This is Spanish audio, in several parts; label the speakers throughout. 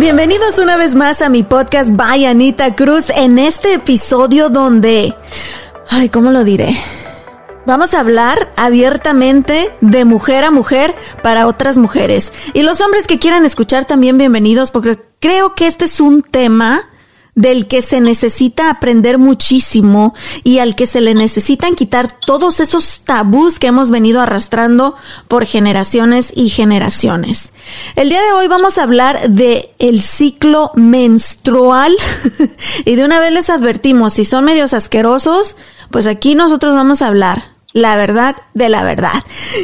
Speaker 1: Bienvenidos una vez más a mi podcast By Anita Cruz en este episodio donde, ay, ¿cómo lo diré? Vamos a hablar abiertamente de mujer a mujer para otras mujeres. Y los hombres que quieran escuchar también bienvenidos porque creo que este es un tema del que se necesita aprender muchísimo y al que se le necesitan quitar todos esos tabús que hemos venido arrastrando por generaciones y generaciones. El día de hoy vamos a hablar de el ciclo menstrual y de una vez les advertimos, si son medios asquerosos, pues aquí nosotros vamos a hablar la verdad de la verdad.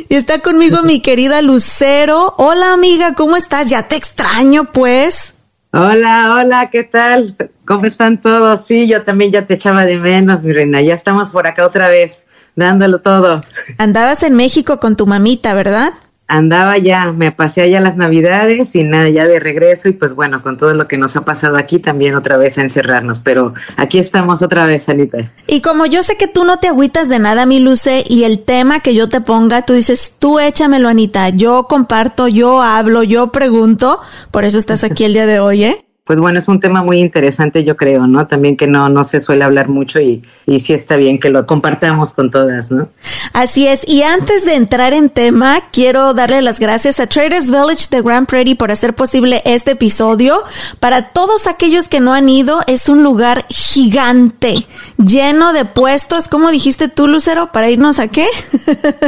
Speaker 1: Y está conmigo mi querida Lucero. Hola amiga, ¿cómo estás? Ya te extraño pues.
Speaker 2: Hola, hola, ¿qué tal? ¿Cómo están todos? Sí, yo también ya te echaba de menos, mi reina. Ya estamos por acá otra vez, dándolo todo.
Speaker 1: Andabas en México con tu mamita, ¿verdad?
Speaker 2: Andaba ya, me pasé allá las navidades y nada, ya de regreso y pues bueno, con todo lo que nos ha pasado aquí también otra vez a encerrarnos, pero aquí estamos otra vez, Anita.
Speaker 1: Y como yo sé que tú no te agüitas de nada, mi Luce, y el tema que yo te ponga, tú dices, tú échamelo, Anita, yo comparto, yo hablo, yo pregunto, por eso estás aquí el día de hoy, ¿eh?
Speaker 2: Pues bueno, es un tema muy interesante, yo creo, ¿no? También que no, no se suele hablar mucho y, y sí está bien que lo compartamos con todas, ¿no?
Speaker 1: Así es. Y antes de entrar en tema, quiero darle las gracias a Traders Village de Grand Prairie por hacer posible este episodio. Para todos aquellos que no han ido, es un lugar gigante, lleno de puestos. ¿Cómo dijiste tú, Lucero? ¿Para irnos a qué?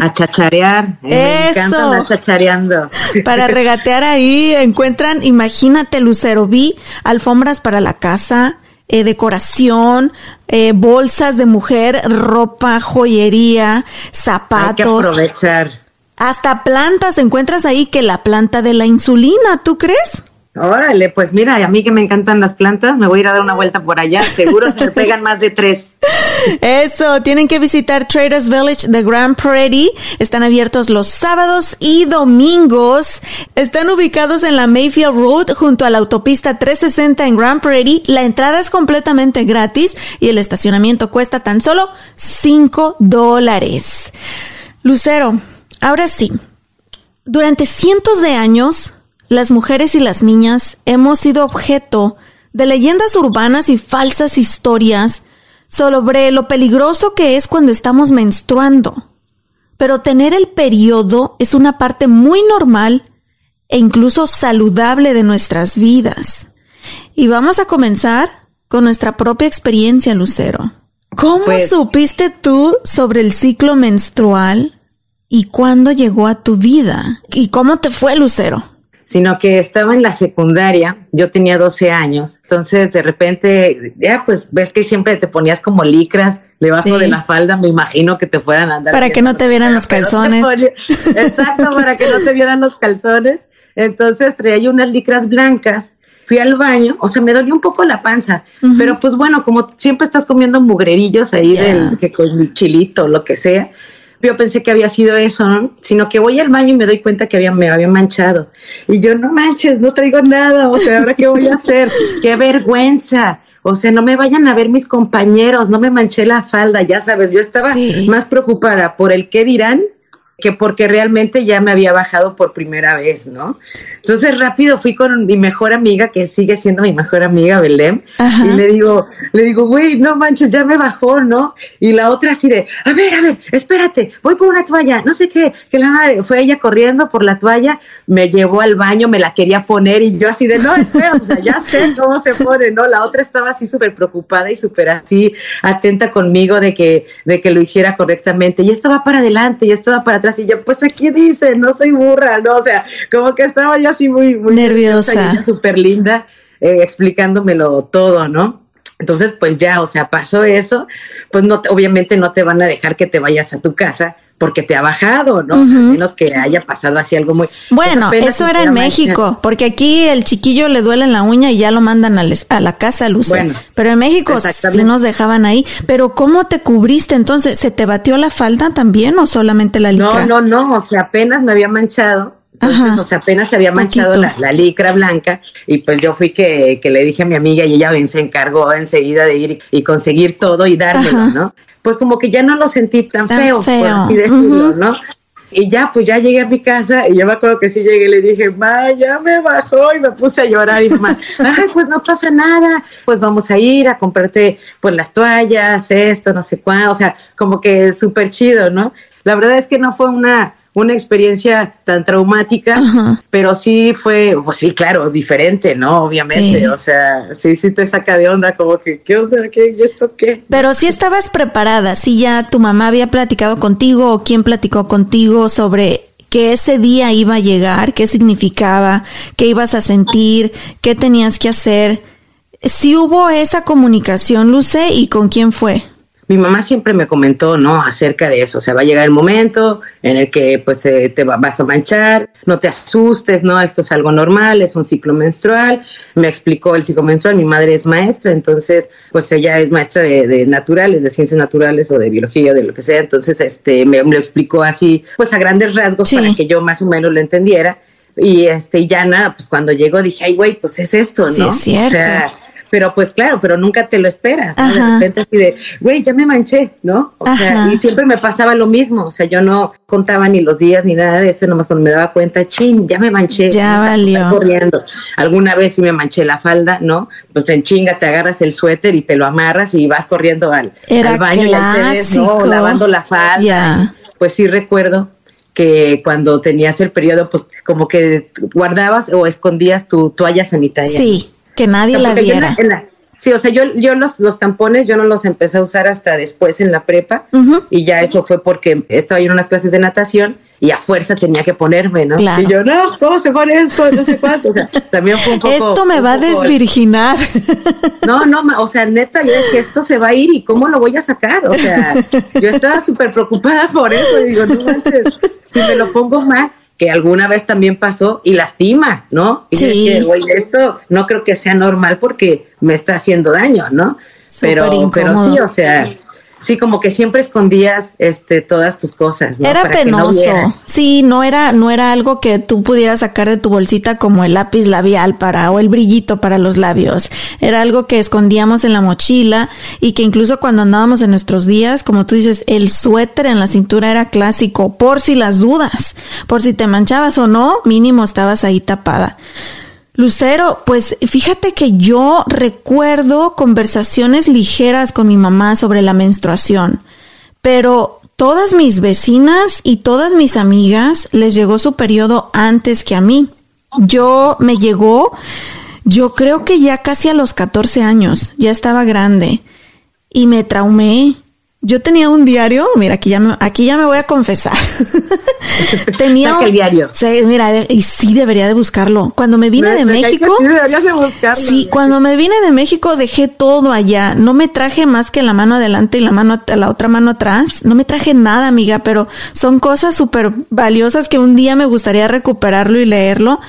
Speaker 2: A chacharear. Me encanta chachareando.
Speaker 1: Para regatear ahí, encuentran, imagínate, Lucero, vi alfombras para la casa, eh, decoración, eh, bolsas de mujer, ropa, joyería, zapatos. Hay que
Speaker 2: aprovechar.
Speaker 1: Hasta plantas encuentras ahí que la planta de la insulina, ¿tú crees?
Speaker 2: Órale, pues mira, a mí que me encantan las plantas, me voy a ir a dar una vuelta por allá. Seguro se me pegan más de tres.
Speaker 1: Eso, tienen que visitar Traders Village de Grand Prairie. Están abiertos los sábados y domingos. Están ubicados en la Mayfield Road junto a la autopista 360 en Grand Prairie. La entrada es completamente gratis y el estacionamiento cuesta tan solo 5 dólares. Lucero, ahora sí. Durante cientos de años, las mujeres y las niñas hemos sido objeto de leyendas urbanas y falsas historias sobre lo peligroso que es cuando estamos menstruando. Pero tener el periodo es una parte muy normal e incluso saludable de nuestras vidas. Y vamos a comenzar con nuestra propia experiencia, Lucero. ¿Cómo pues supiste tú sobre el ciclo menstrual y cuándo llegó a tu vida? ¿Y cómo te fue, Lucero?
Speaker 2: Sino que estaba en la secundaria, yo tenía 12 años, entonces de repente, ya pues ves que siempre te ponías como licras debajo de la falda, me imagino que te fueran a andar.
Speaker 1: Para que no te vieran los calzones.
Speaker 2: exacto, para que no te vieran los calzones. Entonces traía unas licras blancas fui al baño, o sea, me dolió un poco la panza, pero pues bueno, como siempre estás comiendo mugrerillos ahí del que con chilito, lo que sea, yo pensé que había sido eso, ¿no? Sino que voy al baño y me doy cuenta que había, me había manchado. Y yo, no manches, no traigo nada, o sea, ¿ahora qué voy a hacer? ¡Qué vergüenza! O sea, no me vayan a ver mis compañeros, no me manché la falda, ya sabes, yo estaba más preocupada por el qué dirán que porque realmente ya me había bajado por primera vez, ¿no? Entonces rápido fui con mi mejor amiga, que sigue siendo mi mejor amiga, Belém, y le digo, le digo, güey, no manches, ya me bajó, ¿no? Y la otra así de, a ver, a ver, espérate, voy por una toalla, no sé qué, que la madre, fue ella corriendo por la toalla, me llevó al baño, me la quería poner y yo así de, no, espera, o sea, ya sé cómo se pone, ¿no? La otra estaba así súper preocupada y súper así atenta conmigo de que, de que lo hiciera correctamente, y estaba para adelante, y estaba para atrás, y yo, pues aquí dice, no soy burra, ¿no? O sea, como que estaba yo así muy, muy
Speaker 1: nerviosa,
Speaker 2: súper linda, eh, explicándomelo todo, ¿no? Entonces, pues ya, o sea, pasó eso, pues no, obviamente no te van a dejar que te vayas a tu casa porque te ha bajado, ¿no? A menos que haya pasado así algo muy...
Speaker 1: Bueno, eso era en México, porque aquí el chiquillo le duele en la uña y ya lo mandan a, la casa, Luce. Bueno, Pero en México sí nos dejaban ahí. Pero ¿cómo te cubriste entonces? ¿Se te batió la falda también o solamente la licra?
Speaker 2: No, no, no, o sea, apenas me había manchado. Entonces, o sea, apenas se había manchado la, licra blanca y pues yo fui que, que, le dije a mi amiga y ella se encargó enseguida de ir y conseguir todo y dármelo, ¿no? pues como que ya no lo sentí tan, feo, por así decirlo, ¿no? Y ya, pues ya llegué a mi casa y yo me acuerdo que sí llegué y le dije, ma, ya me bajó y me puse a llorar y mamá, ay, pues no pasa nada, pues vamos a ir a comprarte pues las toallas, esto, no sé cuándo, o sea, como que súper chido, ¿no? La verdad es que no fue una, una experiencia tan traumática, pero sí fue, pues sí, claro, diferente, ¿no? Obviamente, o sea, sí, sí te saca de onda, como que, ¿qué onda? ¿Qué? ¿Y esto qué?
Speaker 1: Pero sí estabas preparada, sí ya tu mamá había platicado contigo o quién platicó contigo sobre que ese día iba a llegar, qué significaba, qué ibas a sentir, qué tenías que hacer. Sí hubo esa comunicación, Luce, ¿y con quién fue?
Speaker 2: Mi mamá siempre me comentó, ¿no? Acerca de eso, o sea, va a llegar el momento en el que pues eh, te vas a manchar, no te asustes, ¿no? Esto es algo normal, es un ciclo menstrual. Me explicó el ciclo menstrual, mi madre es maestra, entonces pues ella es maestra de, naturales, de ciencias naturales o de biología, de lo que sea, entonces este me, lo explicó así, pues a grandes rasgos para que yo más o menos lo entendiera. Y este, ya nada, pues cuando llegó dije, ay, güey, pues es esto, ¿no?
Speaker 1: Sí, es cierto
Speaker 2: pero pues claro, pero nunca te lo esperas, ¿no? De repente así de, güey, ya me manché, ¿no? O sea, y siempre me pasaba lo mismo, o sea, yo no contaba ni los días ni nada de eso, nomás cuando me daba cuenta, chin, ya me manché.
Speaker 1: Ya valió.
Speaker 2: corriendo. Alguna vez sí me manché la falda, ¿no? Pues en chinga te agarras el suéter y te lo amarras y vas corriendo al, baño y al ¿no? Lavando la falda. Pues sí recuerdo que cuando tenías el periodo, pues como que guardabas o escondías tu toalla sanitaria.
Speaker 1: Sí que nadie la viera.
Speaker 2: sí, o sea, yo, yo los, los tampones yo no los empecé a usar hasta después en la prepa y ya eso fue porque estaba yo en unas clases de natación y a fuerza tenía que ponerme, ¿no? Y yo, no, ¿cómo se pone esto? No sé cuánto. O sea, también fue un poco.
Speaker 1: Esto me va a desvirginar.
Speaker 2: No, no, o sea, neta, yo decía, esto se va a ir y cómo lo voy a sacar. O sea, yo estaba súper preocupada por eso y digo, no manches, si me lo pongo mal que alguna vez también pasó y lastima, ¿no? Y sí. dije, güey, esto no creo que sea normal porque me está haciendo daño, ¿no? pero, pero sí, o sea, Sí, como que siempre escondías este todas tus cosas, ¿no?
Speaker 1: Era penoso. sí, no era no era algo que tú pudieras sacar de tu bolsita como el lápiz labial para o el brillito para los labios. Era algo que escondíamos en la mochila y que incluso cuando andábamos en nuestros días, como tú dices, el suéter en la cintura era clásico por si las dudas, por si te manchabas o no, mínimo estabas ahí tapada. Lucero, pues fíjate que yo recuerdo conversaciones ligeras con mi mamá sobre la menstruación, pero todas mis vecinas y todas mis amigas les llegó su periodo antes que a mí. Yo me llegó, yo creo que ya casi a los 14 años, ya estaba grande y me traumé Yo tenía un diario, mira, aquí ya me, aquí ya me voy a confesar. tenía
Speaker 2: Saca el diario.
Speaker 1: Sí, mira, de- y sí debería de buscarlo. Cuando me vine de
Speaker 2: Me- me cae que
Speaker 1: México,
Speaker 2: sí deberías de buscarlo.
Speaker 1: sí, cuando me vine de México dejé todo allá. No me traje más que la mano adelante y la mano la otra mano atrás. No me traje nada, amiga, pero son cosas súper valiosas que un día me gustaría recuperarlo y leerlo.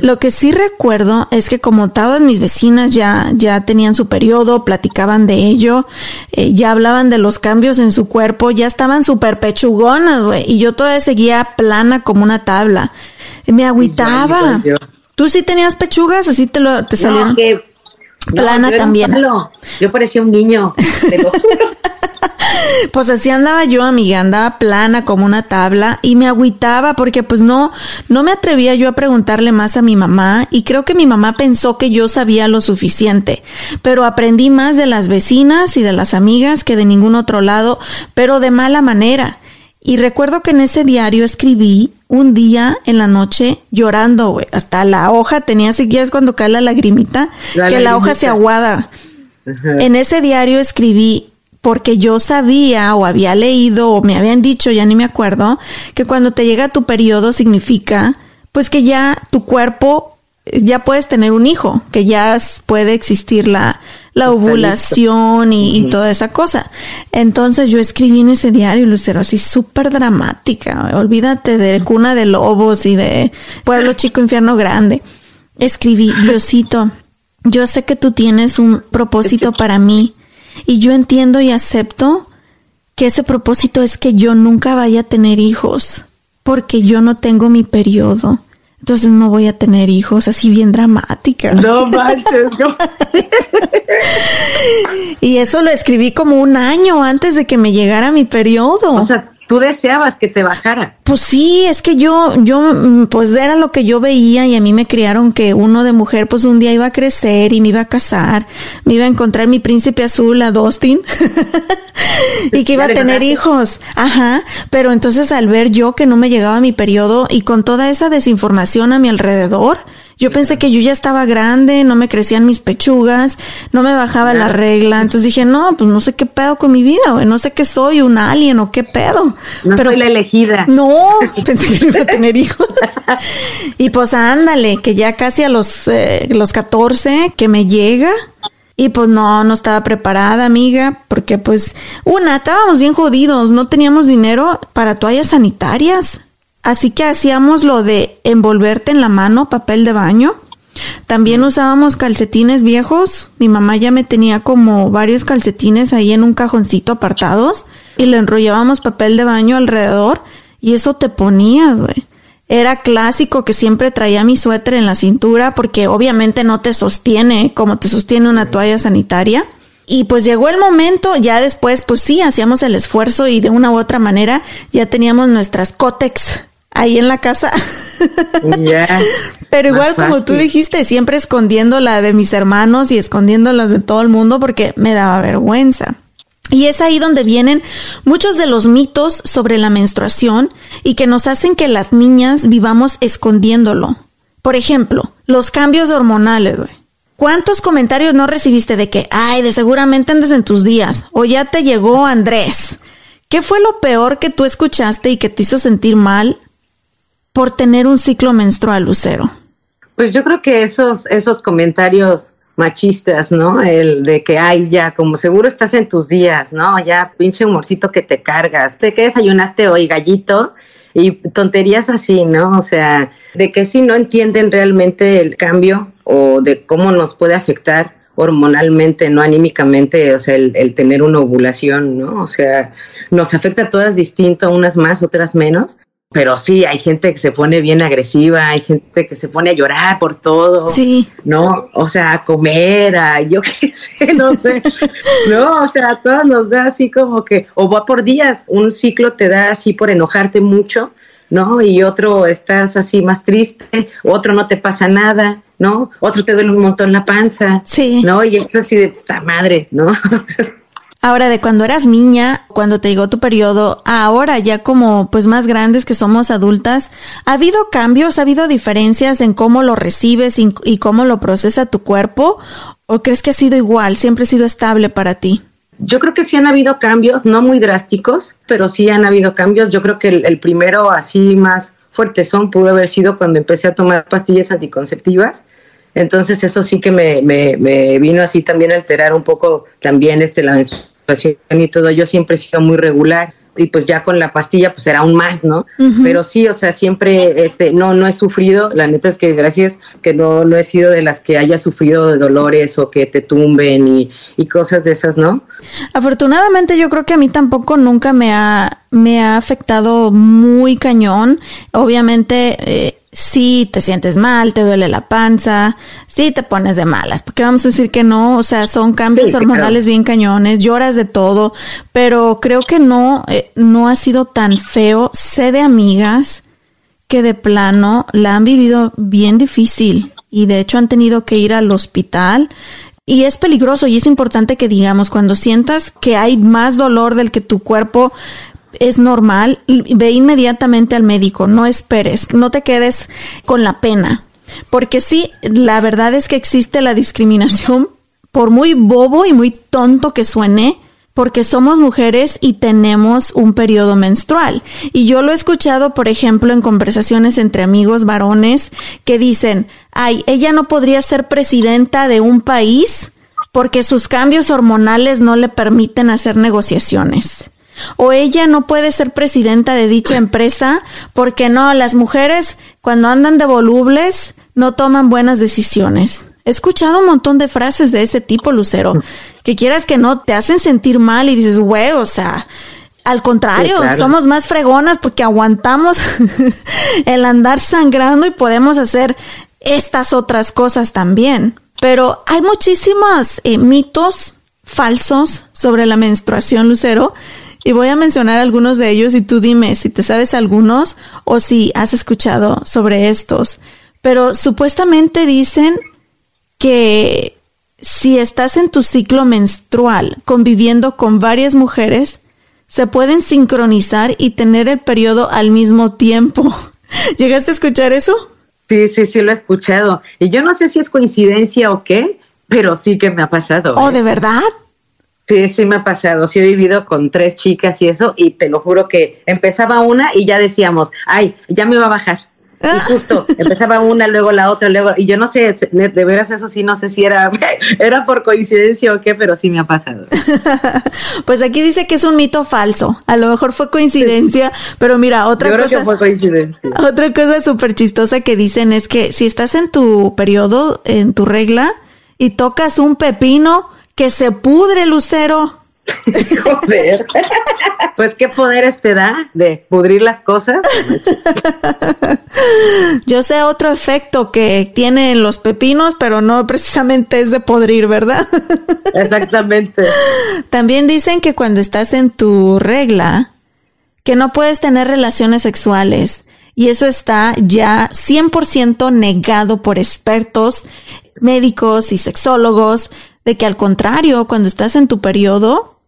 Speaker 1: Lo que sí recuerdo es que como todas mis vecinas ya ya tenían su periodo, platicaban de ello, eh, ya hablaban de los cambios en su cuerpo, ya estaban súper pechugonas, güey, y yo todavía seguía plana como una tabla. Me agüitaba. ¿Tú sí tenías pechugas? ¿Así te, lo, te salieron?
Speaker 2: No, que- no,
Speaker 1: Plana
Speaker 2: yo
Speaker 1: también.
Speaker 2: palo. Yo parecía un niño, te lo juro.
Speaker 1: Pues así andaba yo, amiga, andaba plana como una tabla y me agüitaba porque pues no, no me atrevía yo a preguntarle más a mi mamá y creo que mi mamá pensó que yo sabía lo suficiente, pero aprendí más de las vecinas y de las amigas que de ningún otro lado, pero de mala manera. Y recuerdo que en ese diario escribí un día en la noche llorando, güey. Hasta la hoja tenía, si quieres cuando cae la lagrimita,
Speaker 2: La
Speaker 1: que la hoja se aguada. En ese diario escribí porque yo sabía o había leído o me habían dicho, ya ni me acuerdo, que cuando te llega tu periodo significa pues que ya tu cuerpo eh, ya puedes tener un hijo, que ya puede existir la, la ovulación y, y toda esa cosa. Entonces yo escribí en ese diario, Lucero, así súper dramática. Olvídate de cuna de lobos y de pueblo chico, infierno grande. Escribí, Diosito, yo sé que tú tienes un propósito para mí y yo entiendo y acepto que ese propósito es que yo nunca vaya a tener hijos porque yo no tengo mi periodo. Entonces no voy a tener hijos, así bien dramática.
Speaker 2: No manches, no.
Speaker 1: Y eso lo escribí como un año antes de que me llegara mi periodo.
Speaker 2: O sea, tú deseabas que te bajara.
Speaker 1: Pues sí, es que yo, yo, mm, pues era lo que yo veía y a mí me criaron que uno de mujer, pues un día iba a crecer y me iba a casar, me iba a encontrar mi príncipe azul, a Dustin, y que iba a tener hijos. Ajá, pero entonces al ver yo que no me llegaba mi periodo y con toda esa desinformación a mi alrededor, yo pensé que yo ya estaba grande, no me crecían mis pechugas, no me bajaba la regla. Entonces dije, no, pues no sé qué pedo con mi vida, güey. No sé qué soy, un alien o qué pedo.
Speaker 2: No soy la elegida.
Speaker 1: No, pensé que no iba a tener hijos. y pues ándale, que ya casi a los, eh, los 14 que me llega. Y pues no, no estaba preparada, amiga, porque pues, una, estábamos bien jodidos, no teníamos dinero para toallas sanitarias. Así que hacíamos lo de envolverte en la mano, papel de baño. También usábamos calcetines viejos. Mi mamá ya me tenía como varios calcetines ahí en un cajoncito apartados y le enrollábamos papel de baño alrededor y eso te ponías, güey. Era clásico que siempre traía mi suéter en la cintura porque obviamente no te sostiene como te sostiene una toalla sanitaria. Y pues llegó el momento, ya después pues sí, hacíamos el esfuerzo y de una u otra manera ya teníamos nuestras cótex ahí en la casa. Pero igual como tú dijiste, siempre escondiendo la de mis hermanos y escondiendo las de todo el mundo porque me daba vergüenza. Y es ahí donde vienen muchos de los mitos sobre la menstruación y que nos hacen que las niñas vivamos escondiéndolo. Por ejemplo, los cambios hormonales, güey. ¿Cuántos comentarios no recibiste de que, ay, de seguramente andes en tus días? O ya te llegó Andrés. ¿Qué fue lo peor que tú escuchaste y que te hizo sentir mal por tener un ciclo menstrual, Lucero?
Speaker 2: Pues yo creo que esos, esos comentarios machistas, ¿no? El de que, ay, ya, como seguro estás en tus días, ¿no? Ya, pinche humorcito que te cargas. ¿De qué desayunaste hoy, gallito? Y tonterías así, ¿no? O sea, de que si no entienden realmente el cambio o de cómo nos puede afectar hormonalmente, no anímicamente, o sea, el, el tener una ovulación, ¿no? O sea, nos afecta a todas distinto, unas más, otras menos. Pero sí, hay gente que se pone bien agresiva, hay gente que se pone a llorar por todo.
Speaker 1: Sí.
Speaker 2: ¿no? O sea, a comer, a yo qué sé, no sé, no, o sea, a todos nos da así como que, o va por días, un ciclo te da así por enojarte mucho, ¿no? Y otro estás así más triste, otro no te pasa nada, ¿no? Otro te duele un montón la panza,
Speaker 1: Sí.
Speaker 2: ¿no? Y esto así de puta madre, ¿no?
Speaker 1: Ahora, de cuando eras niña, cuando te llegó tu periodo, ahora ya como pues más grandes que somos adultas, ¿ha habido cambios, ha habido diferencias en cómo lo recibes y, y cómo lo procesa tu cuerpo? ¿O crees que ha sido igual, siempre ha sido estable para ti?
Speaker 2: Yo creo que sí han habido cambios, no muy drásticos, pero sí han habido cambios. Yo creo que el, primero así más fuerte son pudo haber sido cuando empecé a tomar pastillas anticonceptivas. Entonces eso sí que me, me, me vino así también a alterar un poco también este, la menstruación y todo. Yo siempre he sido muy regular y pues ya con la pastilla pues era aún más, ¿no? Pero sí, o sea, siempre este no no he sufrido, la neta es que gracias que no no he sido de las que haya sufrido de dolores o que te tumben y, y cosas de esas, ¿no?
Speaker 1: Afortunadamente yo creo que a mí tampoco nunca me ha me ha afectado muy cañón. Obviamente eh, si te sientes mal, te duele la panza, si te pones de malas, porque vamos a decir que no, o sea, son cambios hormonales bien cañones, lloras de todo, pero creo que no, eh, no ha sido tan feo. Sé de amigas que de plano la han vivido bien difícil y de hecho han tenido que ir al hospital. Y es peligroso y es importante que digamos, cuando sientas que hay más dolor del que tu cuerpo es normal, ve inmediatamente al médico, no esperes, no te quedes con la pena. Porque sí, la verdad es que existe la discriminación, por muy bobo y muy tonto que suene, porque somos mujeres y tenemos un periodo menstrual. Y yo lo he escuchado, por ejemplo, en conversaciones entre amigos varones que dicen, ay, ella no podría ser presidenta de un país porque sus cambios hormonales no le permiten hacer negociaciones o ella no puede ser presidenta de dicha empresa porque no, las mujeres cuando andan de volubles no toman buenas decisiones. He escuchado un montón de frases de ese tipo, Lucero, que quieras que no, te hacen sentir mal y dices, güey, o sea, al contrario, somos más fregonas porque aguantamos el andar sangrando y podemos hacer estas otras cosas también. Pero hay muchísimos eh, mitos falsos sobre la menstruación, Lucero, y voy a mencionar algunos de ellos y tú dime si te sabes algunos o si has escuchado sobre estos. Pero supuestamente dicen que si estás en tu ciclo menstrual conviviendo con varias mujeres, se pueden sincronizar y tener el periodo al mismo tiempo. ¿Llegaste a escuchar eso?
Speaker 2: Sí, sí, sí lo he escuchado. Y yo no sé si es coincidencia o qué, pero sí que me ha pasado.
Speaker 1: ¿Oh, ¿eh? de verdad?
Speaker 2: Sí, sí me ha pasado. Sí he vivido con tres chicas y eso, y te lo juro que empezaba una y ya decíamos, ay, ya me va a bajar. Y ah. justo empezaba una, luego la otra, luego, y yo no sé, de veras eso sí, no sé si era, era por coincidencia o qué, pero sí me ha pasado.
Speaker 1: pues aquí dice que es un mito falso. A lo mejor fue coincidencia, pero mira, otra
Speaker 2: yo
Speaker 1: cosa.
Speaker 2: Creo que fue coincidencia.
Speaker 1: Otra cosa súper chistosa que dicen es que si estás en tu periodo, en tu regla, y tocas un pepino, que se pudre, Lucero.
Speaker 2: Joder. Pues qué poderes te da de pudrir las cosas.
Speaker 1: Yo sé otro efecto que tienen los pepinos, pero no precisamente es de podrir, ¿verdad?
Speaker 2: Exactamente.
Speaker 1: También dicen que cuando estás en tu regla, que no puedes tener relaciones sexuales. Y eso está ya 100% negado por expertos médicos y sexólogos de que al contrario, cuando estás en tu periodo,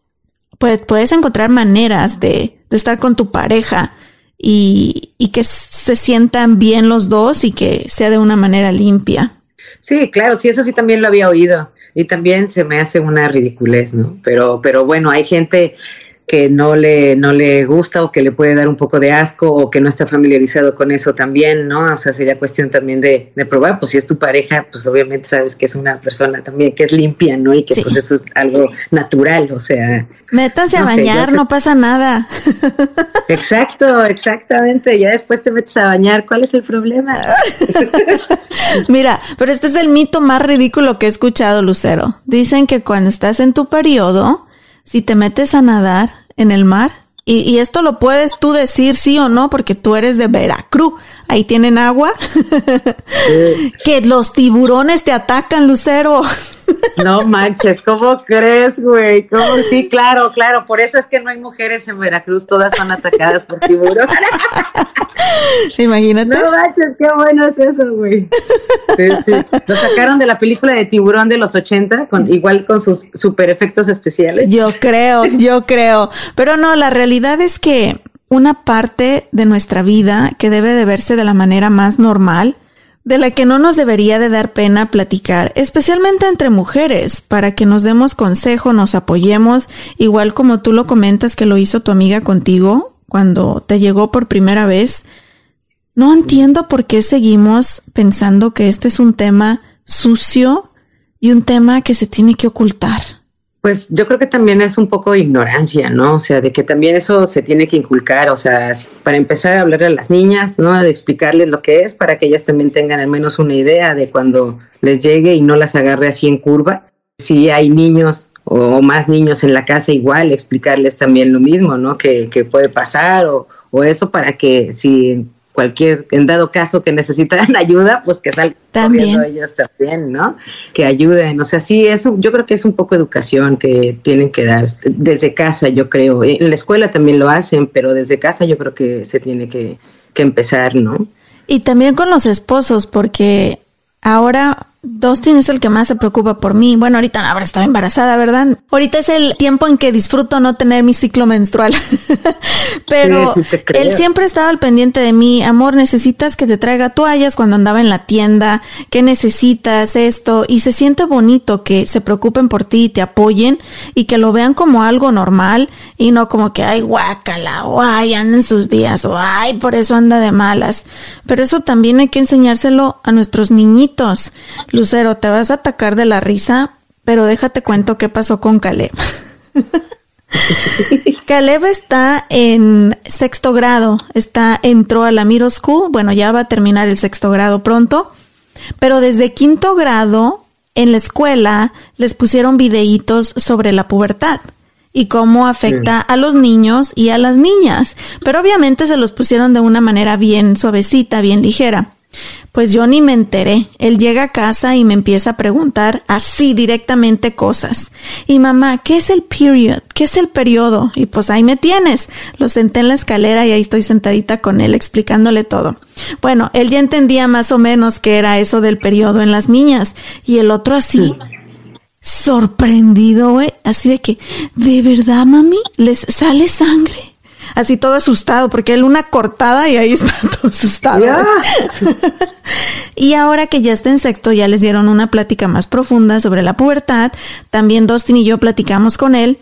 Speaker 1: pues puedes encontrar maneras de, estar con tu pareja y, y, que se sientan bien los dos y que sea de una manera limpia.
Speaker 2: Sí, claro, sí, eso sí también lo había oído y también se me hace una ridiculez, ¿no? Pero, pero bueno, hay gente que no le, no le gusta o que le puede dar un poco de asco o que no está familiarizado con eso también, ¿no? O sea, sería cuestión también de, probar, pues si es tu pareja, pues obviamente sabes que es una persona también que es limpia, ¿no? Y que pues eso es algo natural, o sea.
Speaker 1: Métanse a bañar, no pasa nada.
Speaker 2: Exacto, exactamente, ya después te metes a bañar, ¿cuál es el problema?
Speaker 1: Mira, pero este es el mito más ridículo que he escuchado, Lucero. Dicen que cuando estás en tu periodo, si te metes a nadar en el mar, y, esto lo puedes tú decir sí o no, porque tú eres de Veracruz, ahí tienen agua, que los tiburones te atacan, Lucero.
Speaker 2: No manches, ¿cómo crees, güey? ¿Cómo? Sí, claro, claro. Por eso es que no hay mujeres en Veracruz, todas son atacadas por tiburones.
Speaker 1: Imagínate.
Speaker 2: No manches, qué bueno es eso, güey. Sí, sí. Lo sacaron de la película de tiburón de los 80, con, igual con sus super efectos especiales.
Speaker 1: Yo creo, yo creo. Pero no, la realidad es que una parte de nuestra vida que debe de verse de la manera más normal de la que no nos debería de dar pena platicar, especialmente entre mujeres, para que nos demos consejo, nos apoyemos, igual como tú lo comentas que lo hizo tu amiga contigo cuando te llegó por primera vez. No entiendo por qué seguimos pensando que este es un tema sucio y un tema que se tiene que ocultar.
Speaker 2: Pues yo creo que también es un poco ignorancia, ¿no? O sea, de que también eso se tiene que inculcar, o sea, para empezar a hablarle a las niñas, ¿no? De explicarles lo que es para que ellas también tengan al menos una idea de cuando les llegue y no las agarre así en curva. Si hay niños o más niños en la casa, igual explicarles también lo mismo, ¿no? Que, que puede pasar o, o eso para que si cualquier, en dado caso que necesitaran ayuda, pues que salgan
Speaker 1: también
Speaker 2: ellos también, ¿no? Que ayuden, o sea, sí, eso yo creo que es un poco educación que tienen que dar desde casa, yo creo. En la escuela también lo hacen, pero desde casa yo creo que se tiene que, que empezar, ¿no?
Speaker 1: Y también con los esposos, porque ahora Dustin es el que más se preocupa por mí. Bueno, ahorita ahora estoy embarazada, ¿verdad? Ahorita es el tiempo en que disfruto no tener mi ciclo menstrual. Pero él siempre estaba al pendiente de mí. Amor, necesitas que te traiga toallas cuando andaba en la tienda. ¿Qué necesitas? Esto. Y se siente bonito que se preocupen por ti y te apoyen y que lo vean como algo normal y no como que, ay, guácala, o ay, anda en sus días, o ay, por eso anda de malas. Pero eso también hay que enseñárselo a nuestros niñitos Lucero, te vas a atacar de la risa, pero déjate cuento qué pasó con Caleb. Caleb está en sexto grado, está, entró a la Miro School, bueno, ya va a terminar el sexto grado pronto, pero desde quinto grado en la escuela les pusieron videitos sobre la pubertad y cómo afecta a los niños y a las niñas, pero obviamente se los pusieron de una manera bien suavecita, bien ligera. Pues yo ni me enteré. Él llega a casa y me empieza a preguntar así directamente cosas. Y mamá, ¿qué es el period? ¿Qué es el periodo? Y pues ahí me tienes. Lo senté en la escalera y ahí estoy sentadita con él explicándole todo. Bueno, él ya entendía más o menos qué era eso del periodo en las niñas. Y el otro así, sorprendido, güey. Así de que, ¿de verdad, mami? ¿Les sale sangre? Así todo asustado, porque él una cortada y ahí está todo asustado. y ahora que ya está en sexto, ya les dieron una plática más profunda sobre la pubertad. También Dustin y yo platicamos con él,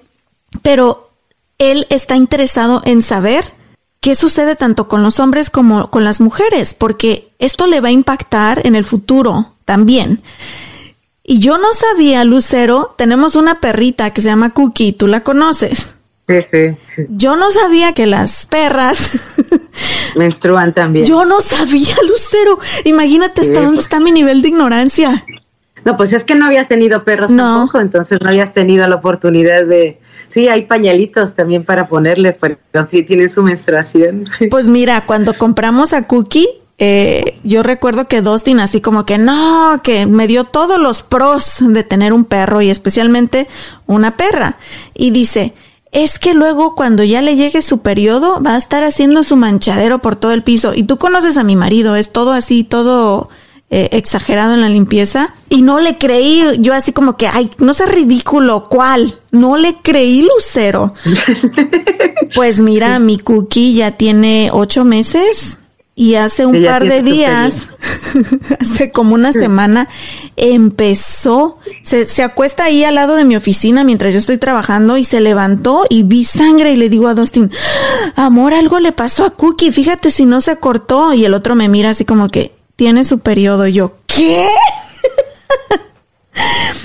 Speaker 1: pero él está interesado en saber qué sucede tanto con los hombres como con las mujeres, porque esto le va a impactar en el futuro también. Y yo no sabía, Lucero, tenemos una perrita que se llama Cookie, tú la conoces.
Speaker 2: Sí, sí.
Speaker 1: Yo no sabía que las perras
Speaker 2: menstruan también.
Speaker 1: Yo no sabía, Lucero. Imagínate hasta dónde pues. está mi nivel de ignorancia.
Speaker 2: No, pues es que no habías tenido perros tampoco, entonces no habías tenido la oportunidad de. Sí, hay pañalitos también para ponerles, pero sí tienen su menstruación.
Speaker 1: Pues mira, cuando compramos a Cookie, eh, yo recuerdo que Dustin así como que no, que me dio todos los pros de tener un perro y especialmente una perra. Y dice, es que luego cuando ya le llegue su periodo va a estar haciendo su manchadero por todo el piso. Y tú conoces a mi marido, es todo así, todo eh, exagerado en la limpieza. Y no le creí, yo así como que, ay, no sé ridículo, ¿cuál? No le creí, Lucero. pues mira, mi cookie ya tiene ocho meses y hace un par de días, hace como una semana, empezó, se, se, acuesta ahí al lado de mi oficina mientras yo estoy trabajando y se levantó y vi sangre y le digo a Dustin, amor, algo le pasó a Cookie, fíjate si no se cortó. Y el otro me mira así como que tiene su periodo. Y yo, ¿qué?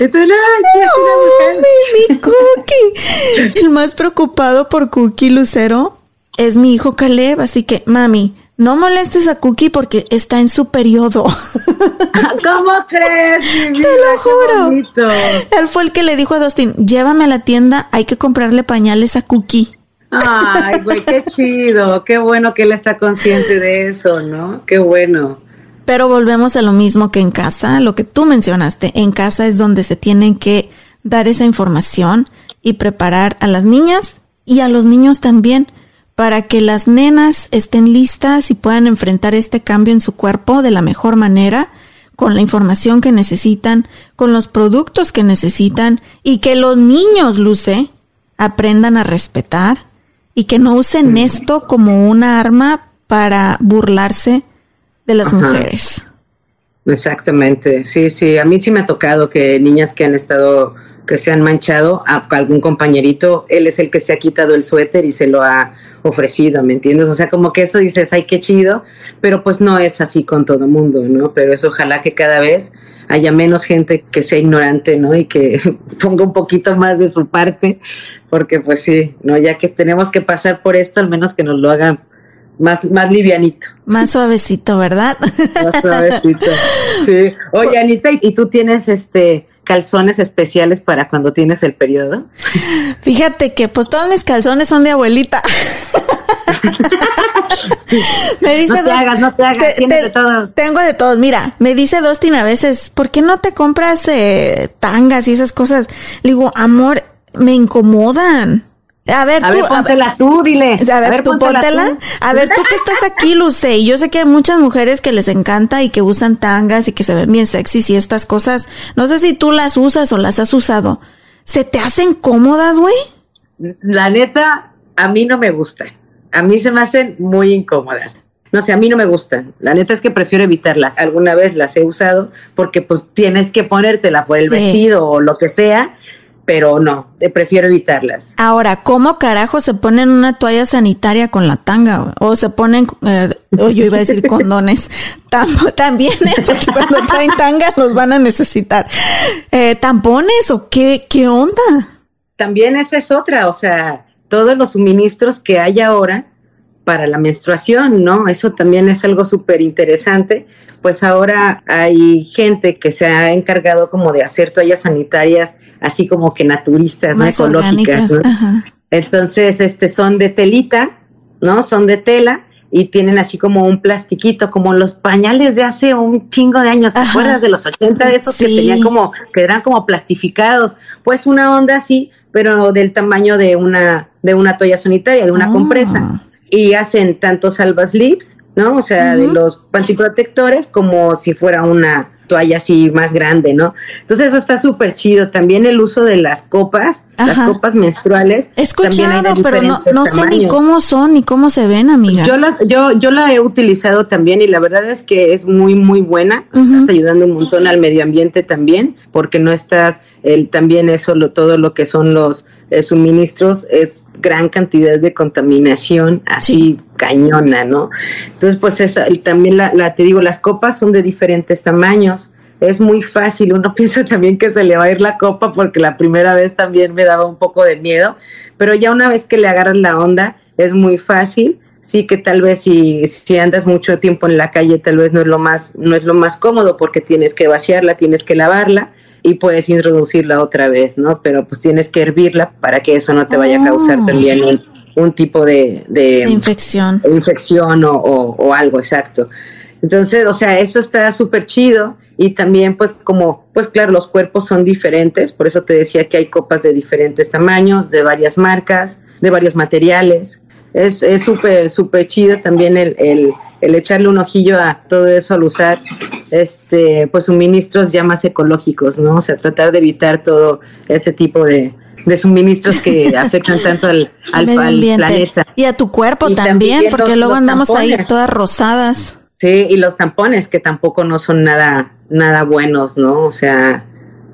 Speaker 1: mi Cookie. El más preocupado por Cookie Lucero es mi hijo Caleb, así que, mami, no molestes a Cookie porque está en su periodo.
Speaker 2: ¿Cómo crees?
Speaker 1: Te lo juro. Él fue el que le dijo a Dustin, llévame a la tienda, hay que comprarle pañales a Cookie.
Speaker 2: Ay, güey, qué chido, qué bueno que él está consciente de eso, ¿no? Qué bueno.
Speaker 1: Pero volvemos a lo mismo que en casa, lo que tú mencionaste, en casa es donde se tienen que dar esa información y preparar a las niñas y a los niños también para que las nenas estén listas y puedan enfrentar este cambio en su cuerpo de la mejor manera, con la información que necesitan, con los productos que necesitan y que los niños, Luce, aprendan a respetar y que no usen esto como una arma para burlarse de las mujeres.
Speaker 2: Exactamente, sí, sí, a mí sí me ha tocado que niñas que han estado, que se han manchado, a algún compañerito, él es el que se ha quitado el suéter y se lo ha ofrecido, ¿me entiendes? O sea, como que eso dices, ay, qué chido, pero pues no es así con todo mundo, ¿no? Pero eso ojalá que cada vez haya menos gente que sea ignorante, ¿no? Y que ponga un poquito más de su parte, porque pues sí, ¿no? Ya que tenemos que pasar por esto, al menos que nos lo hagan más, más livianito.
Speaker 1: Más suavecito, ¿verdad?
Speaker 2: Más suavecito. Sí. Oye, Anita, ¿y tú tienes este calzones especiales para cuando tienes el periodo?
Speaker 1: Fíjate que pues todos mis calzones son de abuelita.
Speaker 2: me dice no te hagas, no te hagas, tienes de todo.
Speaker 1: Tengo de todo. Mira, me dice Dustin a veces, ¿por qué no te compras eh, tangas y esas cosas? Le digo, amor, me incomodan. A ver,
Speaker 2: a
Speaker 1: tú,
Speaker 2: ver, póntela tú, dile.
Speaker 1: A ver, tú póntela. A ver, tú que estás aquí, Luce, y yo sé que hay muchas mujeres que les encanta y que usan tangas y que se ven bien sexys y estas cosas. No sé si tú las usas o las has usado. ¿Se te hacen cómodas, güey?
Speaker 2: La neta, a mí no me gustan. A mí se me hacen muy incómodas. No sé, a mí no me gustan. La neta es que prefiero evitarlas. Alguna vez las he usado porque pues tienes que ponértela por el vestido o lo que sea pero no, prefiero evitarlas.
Speaker 1: Ahora, ¿cómo carajo se ponen una toalla sanitaria con la tanga? O se ponen, eh, yo iba a decir condones, también, ¿eh? porque cuando traen tanga los van a necesitar. Eh, ¿Tampones o qué, qué onda?
Speaker 2: También esa es otra, o sea, todos los suministros que hay ahora para la menstruación, ¿no? Eso también es algo súper interesante. Pues ahora hay gente que se ha encargado como de hacer toallas sanitarias así como que naturistas, ¿no? ecológicas. Entonces, este son de telita, ¿no? Son de tela y tienen así como un plastiquito, como los pañales de hace un chingo de años. ¿Te acuerdas de los 80 de esos que tenían como, que eran como plastificados? Pues una onda así, pero del tamaño de una, de una toalla sanitaria, de una compresa. Ah. Y hacen tanto salvas lips, ¿no? O sea, de los pantiprotectores como si fuera una, toalla así más grande, ¿no? Entonces eso está súper chido. También el uso de las copas, las copas menstruales.
Speaker 1: He escuchado, pero no, no sé ni cómo son ni cómo se ven, amiga.
Speaker 2: Yo las, yo, yo la he utilizado también y la verdad es que es muy, muy buena. Estás ayudando un montón al medio ambiente también, porque no estás, el, también eso, lo, todo lo que son los eh, suministros es gran cantidad de contaminación así cañona, ¿no? Entonces, pues esa, también la, te digo, las copas son de diferentes tamaños. Es muy fácil, uno piensa también que se le va a ir la copa porque la primera vez también me daba un poco de miedo, pero ya una vez que le agarras la onda es muy fácil. Sí que tal vez si, si andas mucho tiempo en la calle tal vez no es lo más no es lo más cómodo porque tienes que vaciarla, tienes que lavarla, y puedes introducirla otra vez, ¿no? Pero pues tienes que hervirla para que eso no te vaya a causar oh. también un, tipo de, de,
Speaker 1: infección,
Speaker 2: infección o, o, algo exacto. Entonces, o sea, eso está súper chido y también pues como, pues claro, los cuerpos son diferentes, por eso te decía que hay copas de diferentes tamaños, de varias marcas, de varios materiales. Es súper, súper chido también el, el, el echarle un ojillo a todo eso al usar este pues suministros ya más ecológicos, ¿no? O sea, tratar de evitar todo ese tipo de, suministros que afectan tanto al, al, planeta.
Speaker 1: Y a tu cuerpo también, porque luego andamos ahí todas rosadas.
Speaker 2: Sí, y los tampones que tampoco no son nada, nada buenos, ¿no? O sea,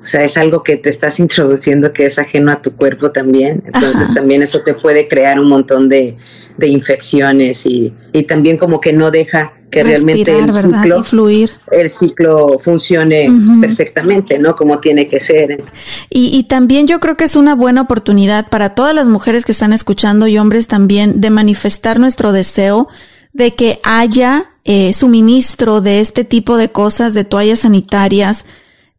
Speaker 2: o sea, es algo que te estás introduciendo que es ajeno a tu cuerpo también. Entonces también eso te puede crear un montón de, de infecciones y, y, también como que no deja que realmente el ciclo,
Speaker 1: fluir.
Speaker 2: el ciclo funcione perfectamente, ¿no? Como tiene que ser.
Speaker 1: Y, y también yo creo que es una buena oportunidad para todas las mujeres que están escuchando y hombres también de manifestar nuestro deseo de que haya eh, suministro de este tipo de cosas, de toallas sanitarias,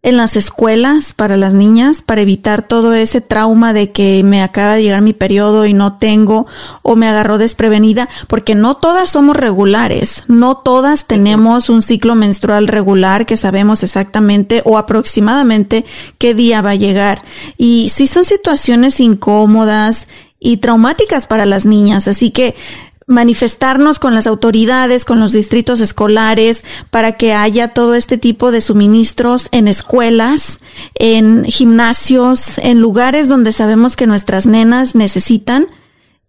Speaker 1: en las escuelas para las niñas para evitar todo ese trauma de que me acaba de llegar mi periodo y no tengo o me agarró desprevenida, porque no todas somos regulares, no todas tenemos un ciclo menstrual regular que sabemos exactamente o aproximadamente qué día va a llegar. Y si son situaciones incómodas y traumáticas para las niñas, así que manifestarnos con las autoridades, con los distritos escolares, para que haya todo este tipo de suministros en escuelas, en gimnasios, en lugares donde sabemos que nuestras nenas necesitan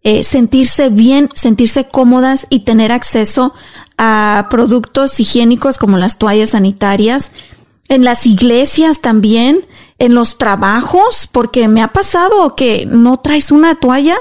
Speaker 1: eh, sentirse bien, sentirse cómodas y tener acceso a productos higiénicos como las toallas sanitarias, en las iglesias también, en los trabajos, porque me ha pasado que no traes una toalla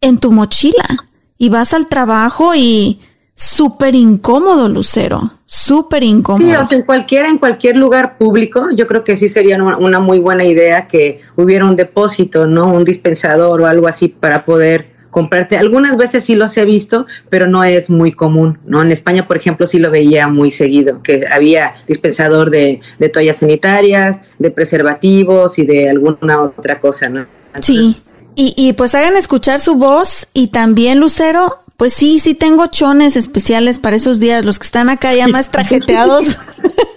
Speaker 1: en tu mochila y vas al trabajo y súper incómodo, Lucero, súper incómodo.
Speaker 2: Sí, o sea, en cualquier, en cualquier lugar público, yo creo que sí sería una, muy buena idea que hubiera un depósito, ¿no? Un dispensador o algo así para poder comprarte. Algunas veces sí los he visto, pero no es muy común, ¿no? En España, por ejemplo, sí lo veía muy seguido, que había dispensador de, de toallas sanitarias, de preservativos y de alguna otra cosa, ¿no?
Speaker 1: sí, y, y pues hagan escuchar su voz y también, Lucero, pues sí, sí tengo chones especiales para esos días, los que están acá ya más trajeteados.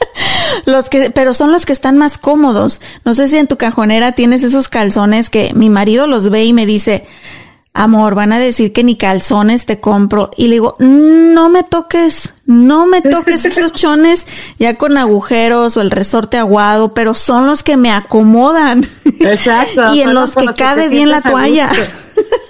Speaker 1: los que, pero son los que están más cómodos. No sé si en tu cajonera tienes esos calzones que mi marido los ve y me dice, amor, van a decir que ni calzones te compro. Y le digo, no me toques, no me toques esos chones ya con agujeros o el resorte aguado, pero son los que me acomodan.
Speaker 2: Exacto.
Speaker 1: y en los que cabe bien la toalla.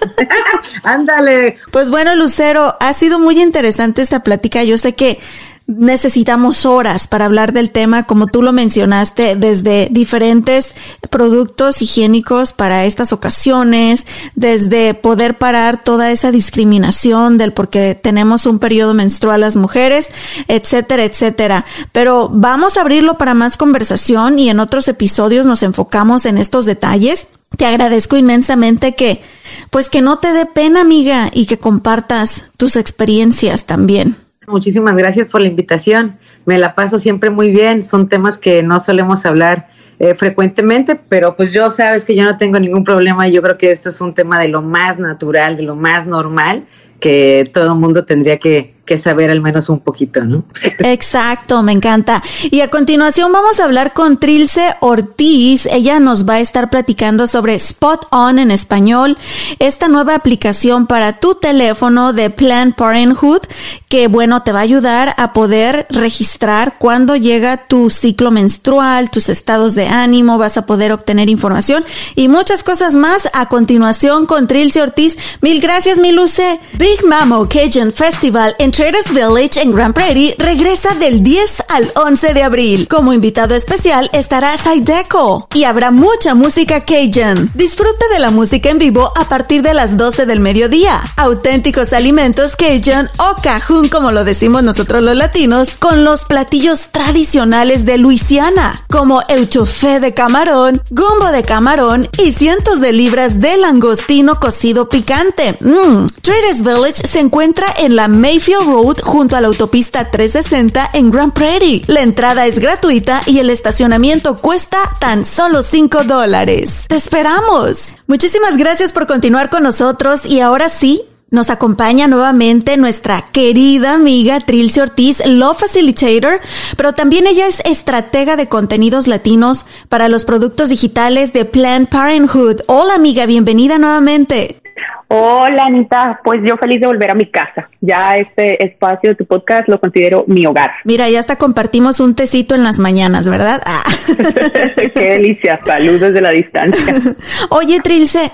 Speaker 2: Ándale.
Speaker 1: Pues bueno, Lucero, ha sido muy interesante esta plática. Yo sé que necesitamos horas para hablar del tema, como tú lo mencionaste, desde diferentes productos higiénicos para estas ocasiones, desde poder parar toda esa discriminación del porque tenemos un periodo menstrual las mujeres, etcétera, etcétera. Pero vamos a abrirlo para más conversación y en otros episodios nos enfocamos en estos detalles. Te agradezco inmensamente que, pues que no te dé pena, amiga, y que compartas tus experiencias también.
Speaker 2: Muchísimas gracias por la invitación. Me la paso siempre muy bien. Son temas que no solemos hablar eh, frecuentemente, pero pues yo sabes que yo no tengo ningún problema yo creo que esto es un tema de lo más natural, de lo más normal que todo mundo tendría que, que saber al menos un poquito, ¿no?
Speaker 1: Exacto, me encanta. Y a continuación vamos a hablar con Trilce Ortiz. Ella nos va a estar platicando sobre Spot On en español, esta nueva aplicación para tu teléfono de Planned Parenthood, que bueno, te va a ayudar a poder registrar cuando llega tu ciclo menstrual, tus estados de ánimo, vas a poder obtener información y muchas cosas más a continuación con Trilce Ortiz. Mil gracias, mi Luce. Big Mamo Cajun Festival en Traders Village en Grand Prairie regresa del 10 al 11 de abril. Como invitado especial estará Sideco y habrá mucha música Cajun. Disfruta de la música en vivo a partir de las 12 del mediodía. Auténticos alimentos Cajun o Cajun como lo decimos nosotros los latinos, con los platillos tradicionales de Luisiana, como el chofé de camarón, gumbo de camarón y cientos de libras de langostino cocido picante. Mmm. Traders Village se encuentra en la Mayfield Road junto a la autopista 360 en Grand Prairie. La entrada es gratuita y el estacionamiento cuesta tan solo 5 dólares. ¡Te esperamos! Muchísimas gracias por continuar con nosotros y ahora sí, nos acompaña nuevamente nuestra querida amiga Trilce Ortiz, Law Facilitator, pero también ella es estratega de contenidos latinos para los productos digitales de Planned Parenthood. Hola amiga, bienvenida nuevamente.
Speaker 3: Hola Anita, pues yo feliz de volver a mi casa. Ya este espacio de tu podcast lo considero mi hogar.
Speaker 1: Mira, ya hasta compartimos un tecito en las mañanas, ¿verdad? Ah.
Speaker 3: Qué delicia, salud desde la distancia.
Speaker 1: Oye, Trilce,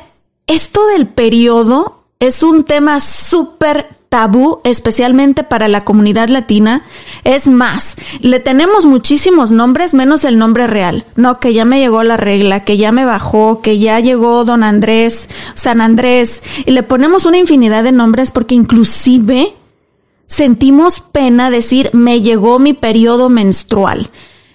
Speaker 1: esto del periodo es un tema súper tabú, especialmente para la comunidad latina. Es más, le tenemos muchísimos nombres menos el nombre real. No, que ya me llegó la regla, que ya me bajó, que ya llegó don Andrés, San Andrés. Y le ponemos una infinidad de nombres porque inclusive sentimos pena decir me llegó mi periodo menstrual.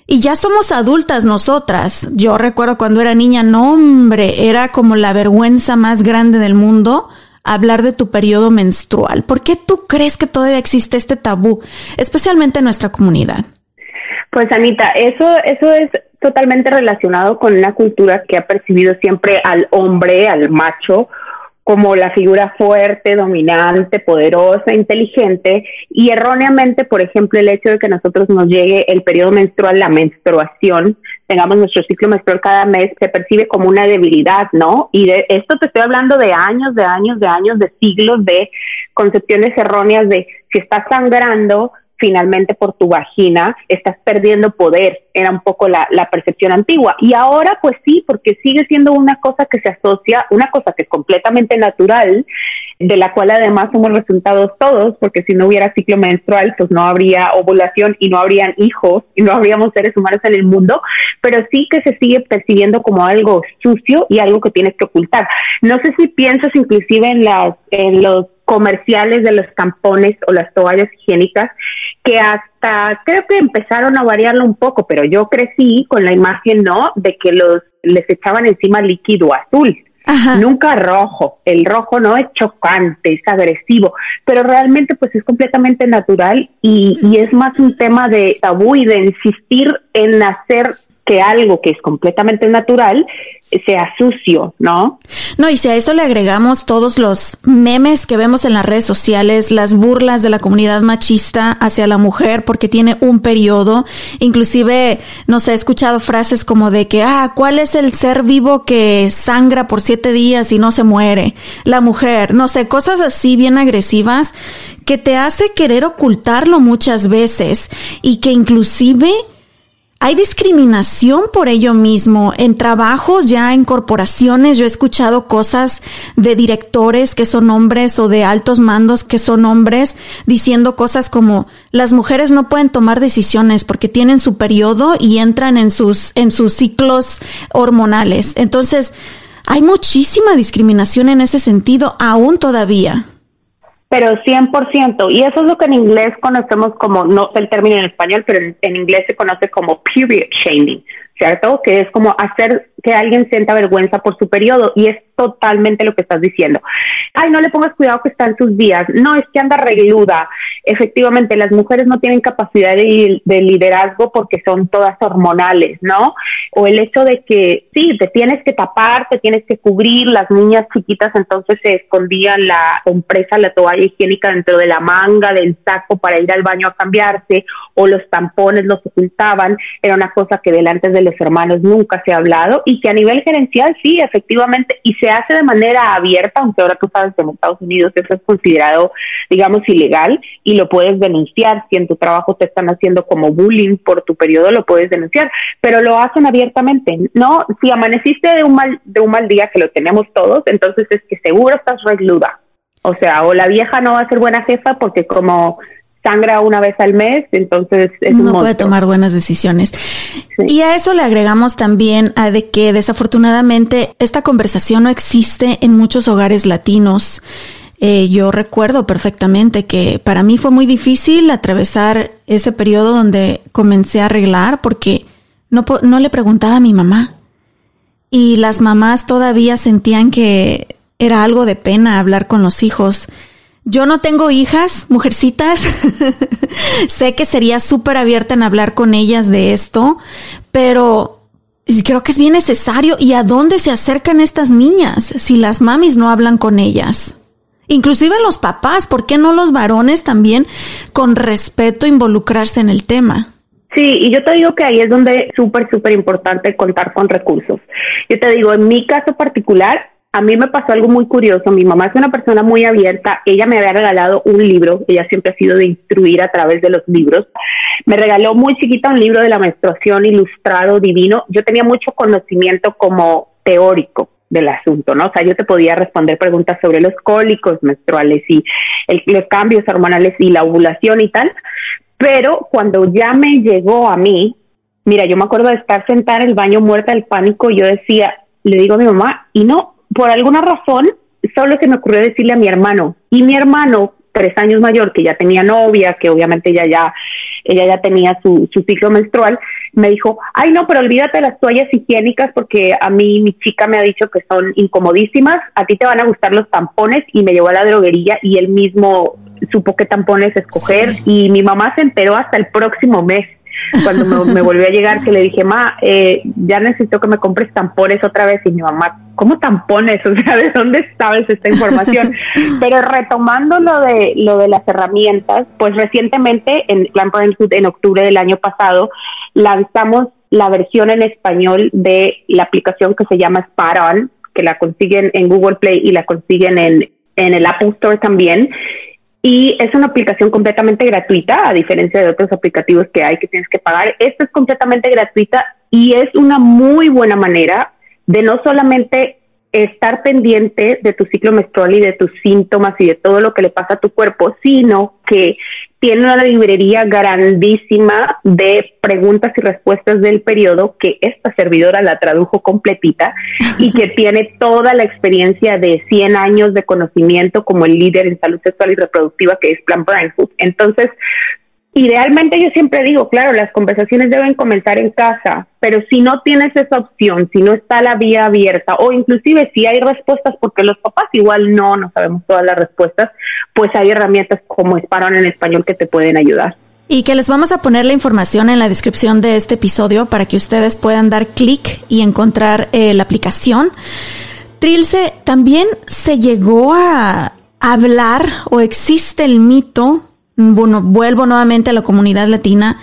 Speaker 1: Y ya somos adultas nosotras. Yo recuerdo cuando era niña, no hombre, era como la vergüenza más grande del mundo hablar de tu periodo menstrual. ¿Por qué tú crees que todavía existe este tabú, especialmente en nuestra comunidad?
Speaker 3: Pues Anita, eso, eso es totalmente relacionado con una cultura que ha percibido siempre al hombre, al macho, como la figura fuerte, dominante, poderosa, inteligente, y erróneamente, por ejemplo, el hecho de que nosotros nos llegue el periodo menstrual, la menstruación, tengamos nuestro ciclo menstrual cada mes, se percibe como una debilidad, ¿no? Y de esto te estoy hablando de años, de años, de años, de siglos de concepciones erróneas de si estás sangrando, finalmente por tu vagina, estás perdiendo poder. Era un poco la, percepción antigua. Y ahora, pues sí, porque sigue siendo una cosa que se asocia, una cosa que es completamente natural, de la cual además somos resultados todos, porque si no hubiera ciclo menstrual, pues no habría ovulación y no habrían hijos y no habríamos seres humanos en el mundo, pero sí que se sigue percibiendo como algo sucio y algo que tienes que ocultar. No sé si piensas inclusive en las en los comerciales de los tampones o las toallas higiénicas que hasta creo que empezaron a variarlo un poco, pero yo crecí con la imagen, ¿no? De que los les echaban encima líquido azul. Nunca rojo. El rojo no es chocante, es agresivo, pero realmente pues es completamente natural y, y es más un tema de tabú y de insistir en hacer que algo que es completamente natural sea sucio, ¿no?
Speaker 1: No, y si a eso le agregamos todos los memes que vemos en las redes sociales, las burlas de la comunidad machista hacia la mujer porque tiene un periodo, inclusive, no sé, he escuchado frases como de que, ah, ¿cuál es el ser vivo que sangra por siete días y no se muere? La mujer, no sé, cosas así bien agresivas que te hace querer ocultarlo muchas veces y que inclusive hay discriminación por ello mismo. En trabajos, ya en corporaciones, yo he escuchado cosas de directores que son hombres o de altos mandos que son hombres diciendo cosas como las mujeres no pueden tomar decisiones porque tienen su periodo y entran en sus, en sus ciclos hormonales. Entonces, hay muchísima discriminación en ese sentido aún todavía
Speaker 3: pero 100%. Y eso es lo que en inglés conocemos como, no el término en español, pero en, en inglés se conoce como period shaming, ¿cierto? Que es como hacer que alguien sienta vergüenza por su periodo y es totalmente lo que estás diciendo. Ay, no le pongas cuidado que está en sus días. No, es que anda regluda. Efectivamente, las mujeres no tienen capacidad de, liderazgo porque son todas hormonales, ¿no? O el hecho de que sí, te tienes que tapar, te tienes que cubrir. Las niñas chiquitas entonces se escondían la compresa, la toalla higiénica dentro de la manga del saco para ir al baño a cambiarse o los tampones los ocultaban. Era una cosa que delante de los hermanos nunca se ha hablado y que a nivel gerencial sí, efectivamente, y se hace de manera abierta, aunque ahora tú sabes que en Estados Unidos eso es considerado, digamos, ilegal y lo puedes denunciar. Si en tu trabajo te están haciendo como bullying por tu periodo, lo puedes denunciar, pero lo hacen abiertamente. No, si amaneciste de un mal, de un mal día, que lo tenemos todos, entonces es que seguro estás regluda. O sea, o la vieja no va a ser buena jefa porque como sangra una vez al mes, entonces es
Speaker 1: no puede tomar buenas decisiones. Y a eso le agregamos también a de que desafortunadamente esta conversación no existe en muchos hogares latinos. Eh, yo recuerdo perfectamente que para mí fue muy difícil atravesar ese periodo donde comencé a arreglar porque no, no le preguntaba a mi mamá. Y las mamás todavía sentían que era algo de pena hablar con los hijos. Yo no tengo hijas, mujercitas. sé que sería súper abierta en hablar con ellas de esto, pero creo que es bien necesario. ¿Y a dónde se acercan estas niñas si las mamis no hablan con ellas? Inclusive los papás, ¿por qué no los varones también con respeto involucrarse en el tema?
Speaker 3: Sí, y yo te digo que ahí es donde es súper, súper importante contar con recursos. Yo te digo, en mi caso particular, a mí me pasó algo muy curioso. Mi mamá es una persona muy abierta. Ella me había regalado un libro. Ella siempre ha sido de instruir a través de los libros. Me regaló muy chiquita un libro de la menstruación ilustrado divino. Yo tenía mucho conocimiento como teórico del asunto, ¿no? O sea, yo te podía responder preguntas sobre los cólicos menstruales y los cambios hormonales y la ovulación y tal. Pero cuando ya me llegó a mí, mira, yo me acuerdo de estar sentada en el baño muerta del pánico yo decía, le digo a mi mamá, y no, por alguna razón, solo se me ocurrió decirle a mi hermano. Y mi hermano, tres años mayor, que ya tenía novia, que obviamente ella ya, ella ya tenía su, su ciclo menstrual, me dijo, ay no, pero olvídate de las toallas higiénicas porque a mí mi chica me ha dicho que son incomodísimas, a ti te van a gustar los tampones y me llevó a la droguería y él mismo supo qué tampones escoger. Y mi mamá se enteró hasta el próximo mes cuando me, volvió a llegar que le dije, ma, eh, ya necesito que me compres tampones otra vez y mi mamá, ¿cómo tampones? O sea, ¿de dónde sabes esta información? Pero retomando lo de, lo de las herramientas, pues recientemente en Plan Parenthood en octubre del año pasado lanzamos la versión en español de la aplicación que se llama Spot On, que la consiguen en Google Play y la consiguen en, en el Apple Store también y es una aplicación completamente gratuita, a diferencia de otros aplicativos que hay que tienes que pagar. Esta es completamente gratuita y es una muy buena manera de no solamente estar pendiente de tu ciclo menstrual y de tus síntomas y de todo lo que le pasa a tu cuerpo, sino que tiene una librería grandísima de preguntas y respuestas del periodo que esta servidora la tradujo completita y que tiene toda la experiencia de 100 años de conocimiento como el líder en salud sexual y reproductiva que es Plan Parenthood. Entonces, Idealmente yo siempre digo, claro, las conversaciones deben comenzar en casa, pero si no tienes esa opción, si no está la vía abierta o inclusive si hay respuestas porque los papás igual no, no sabemos todas las respuestas, pues hay herramientas como Esparon en español que te pueden ayudar.
Speaker 1: Y que les vamos a poner la información en la descripción de este episodio para que ustedes puedan dar clic y encontrar eh, la aplicación. Trilce, también se llegó a hablar o existe el mito bueno, vuelvo nuevamente a la comunidad latina,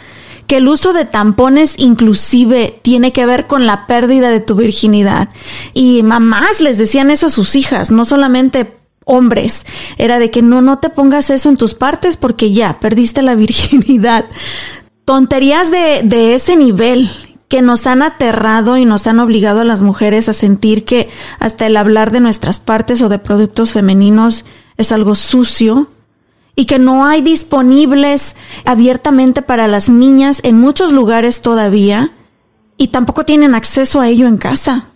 Speaker 1: que el uso de tampones inclusive tiene que ver con la pérdida de tu virginidad. Y mamás les decían eso a sus hijas, no solamente hombres. Era de que no, no te pongas eso en tus partes porque ya perdiste la virginidad. Tonterías de, de ese nivel que nos han aterrado y nos han obligado a las mujeres a sentir que hasta el hablar de nuestras partes o de productos femeninos es algo sucio, y que no hay disponibles abiertamente para las niñas en muchos lugares todavía y tampoco tienen acceso a ello en casa.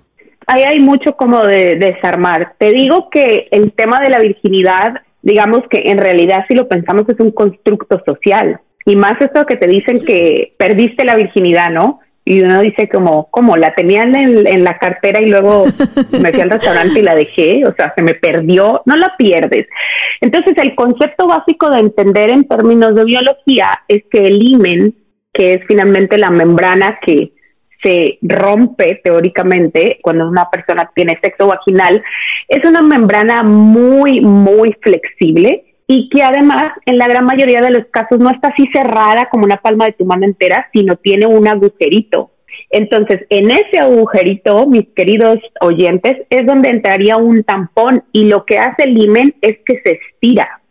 Speaker 3: Ahí hay mucho como de, desarmar. Te digo que el tema de la virginidad, digamos que en realidad si lo pensamos es un constructo social. Y más esto que te dicen que perdiste la virginidad, ¿no? Y uno dice como, como la tenían en, en, la cartera y luego me fui al restaurante y la dejé, o sea, se me perdió, no la pierdes. Entonces, el concepto básico de entender en términos de biología es que el himen, que es finalmente la membrana que se rompe teóricamente cuando una persona tiene sexo vaginal, es una membrana muy, muy flexible y que además en la gran mayoría de los casos no está así cerrada como una palma de tu mano entera, sino tiene un agujerito. Entonces, en ese agujerito, mis queridos oyentes, es donde entraría un tampón y lo que hace el imen es que se estira.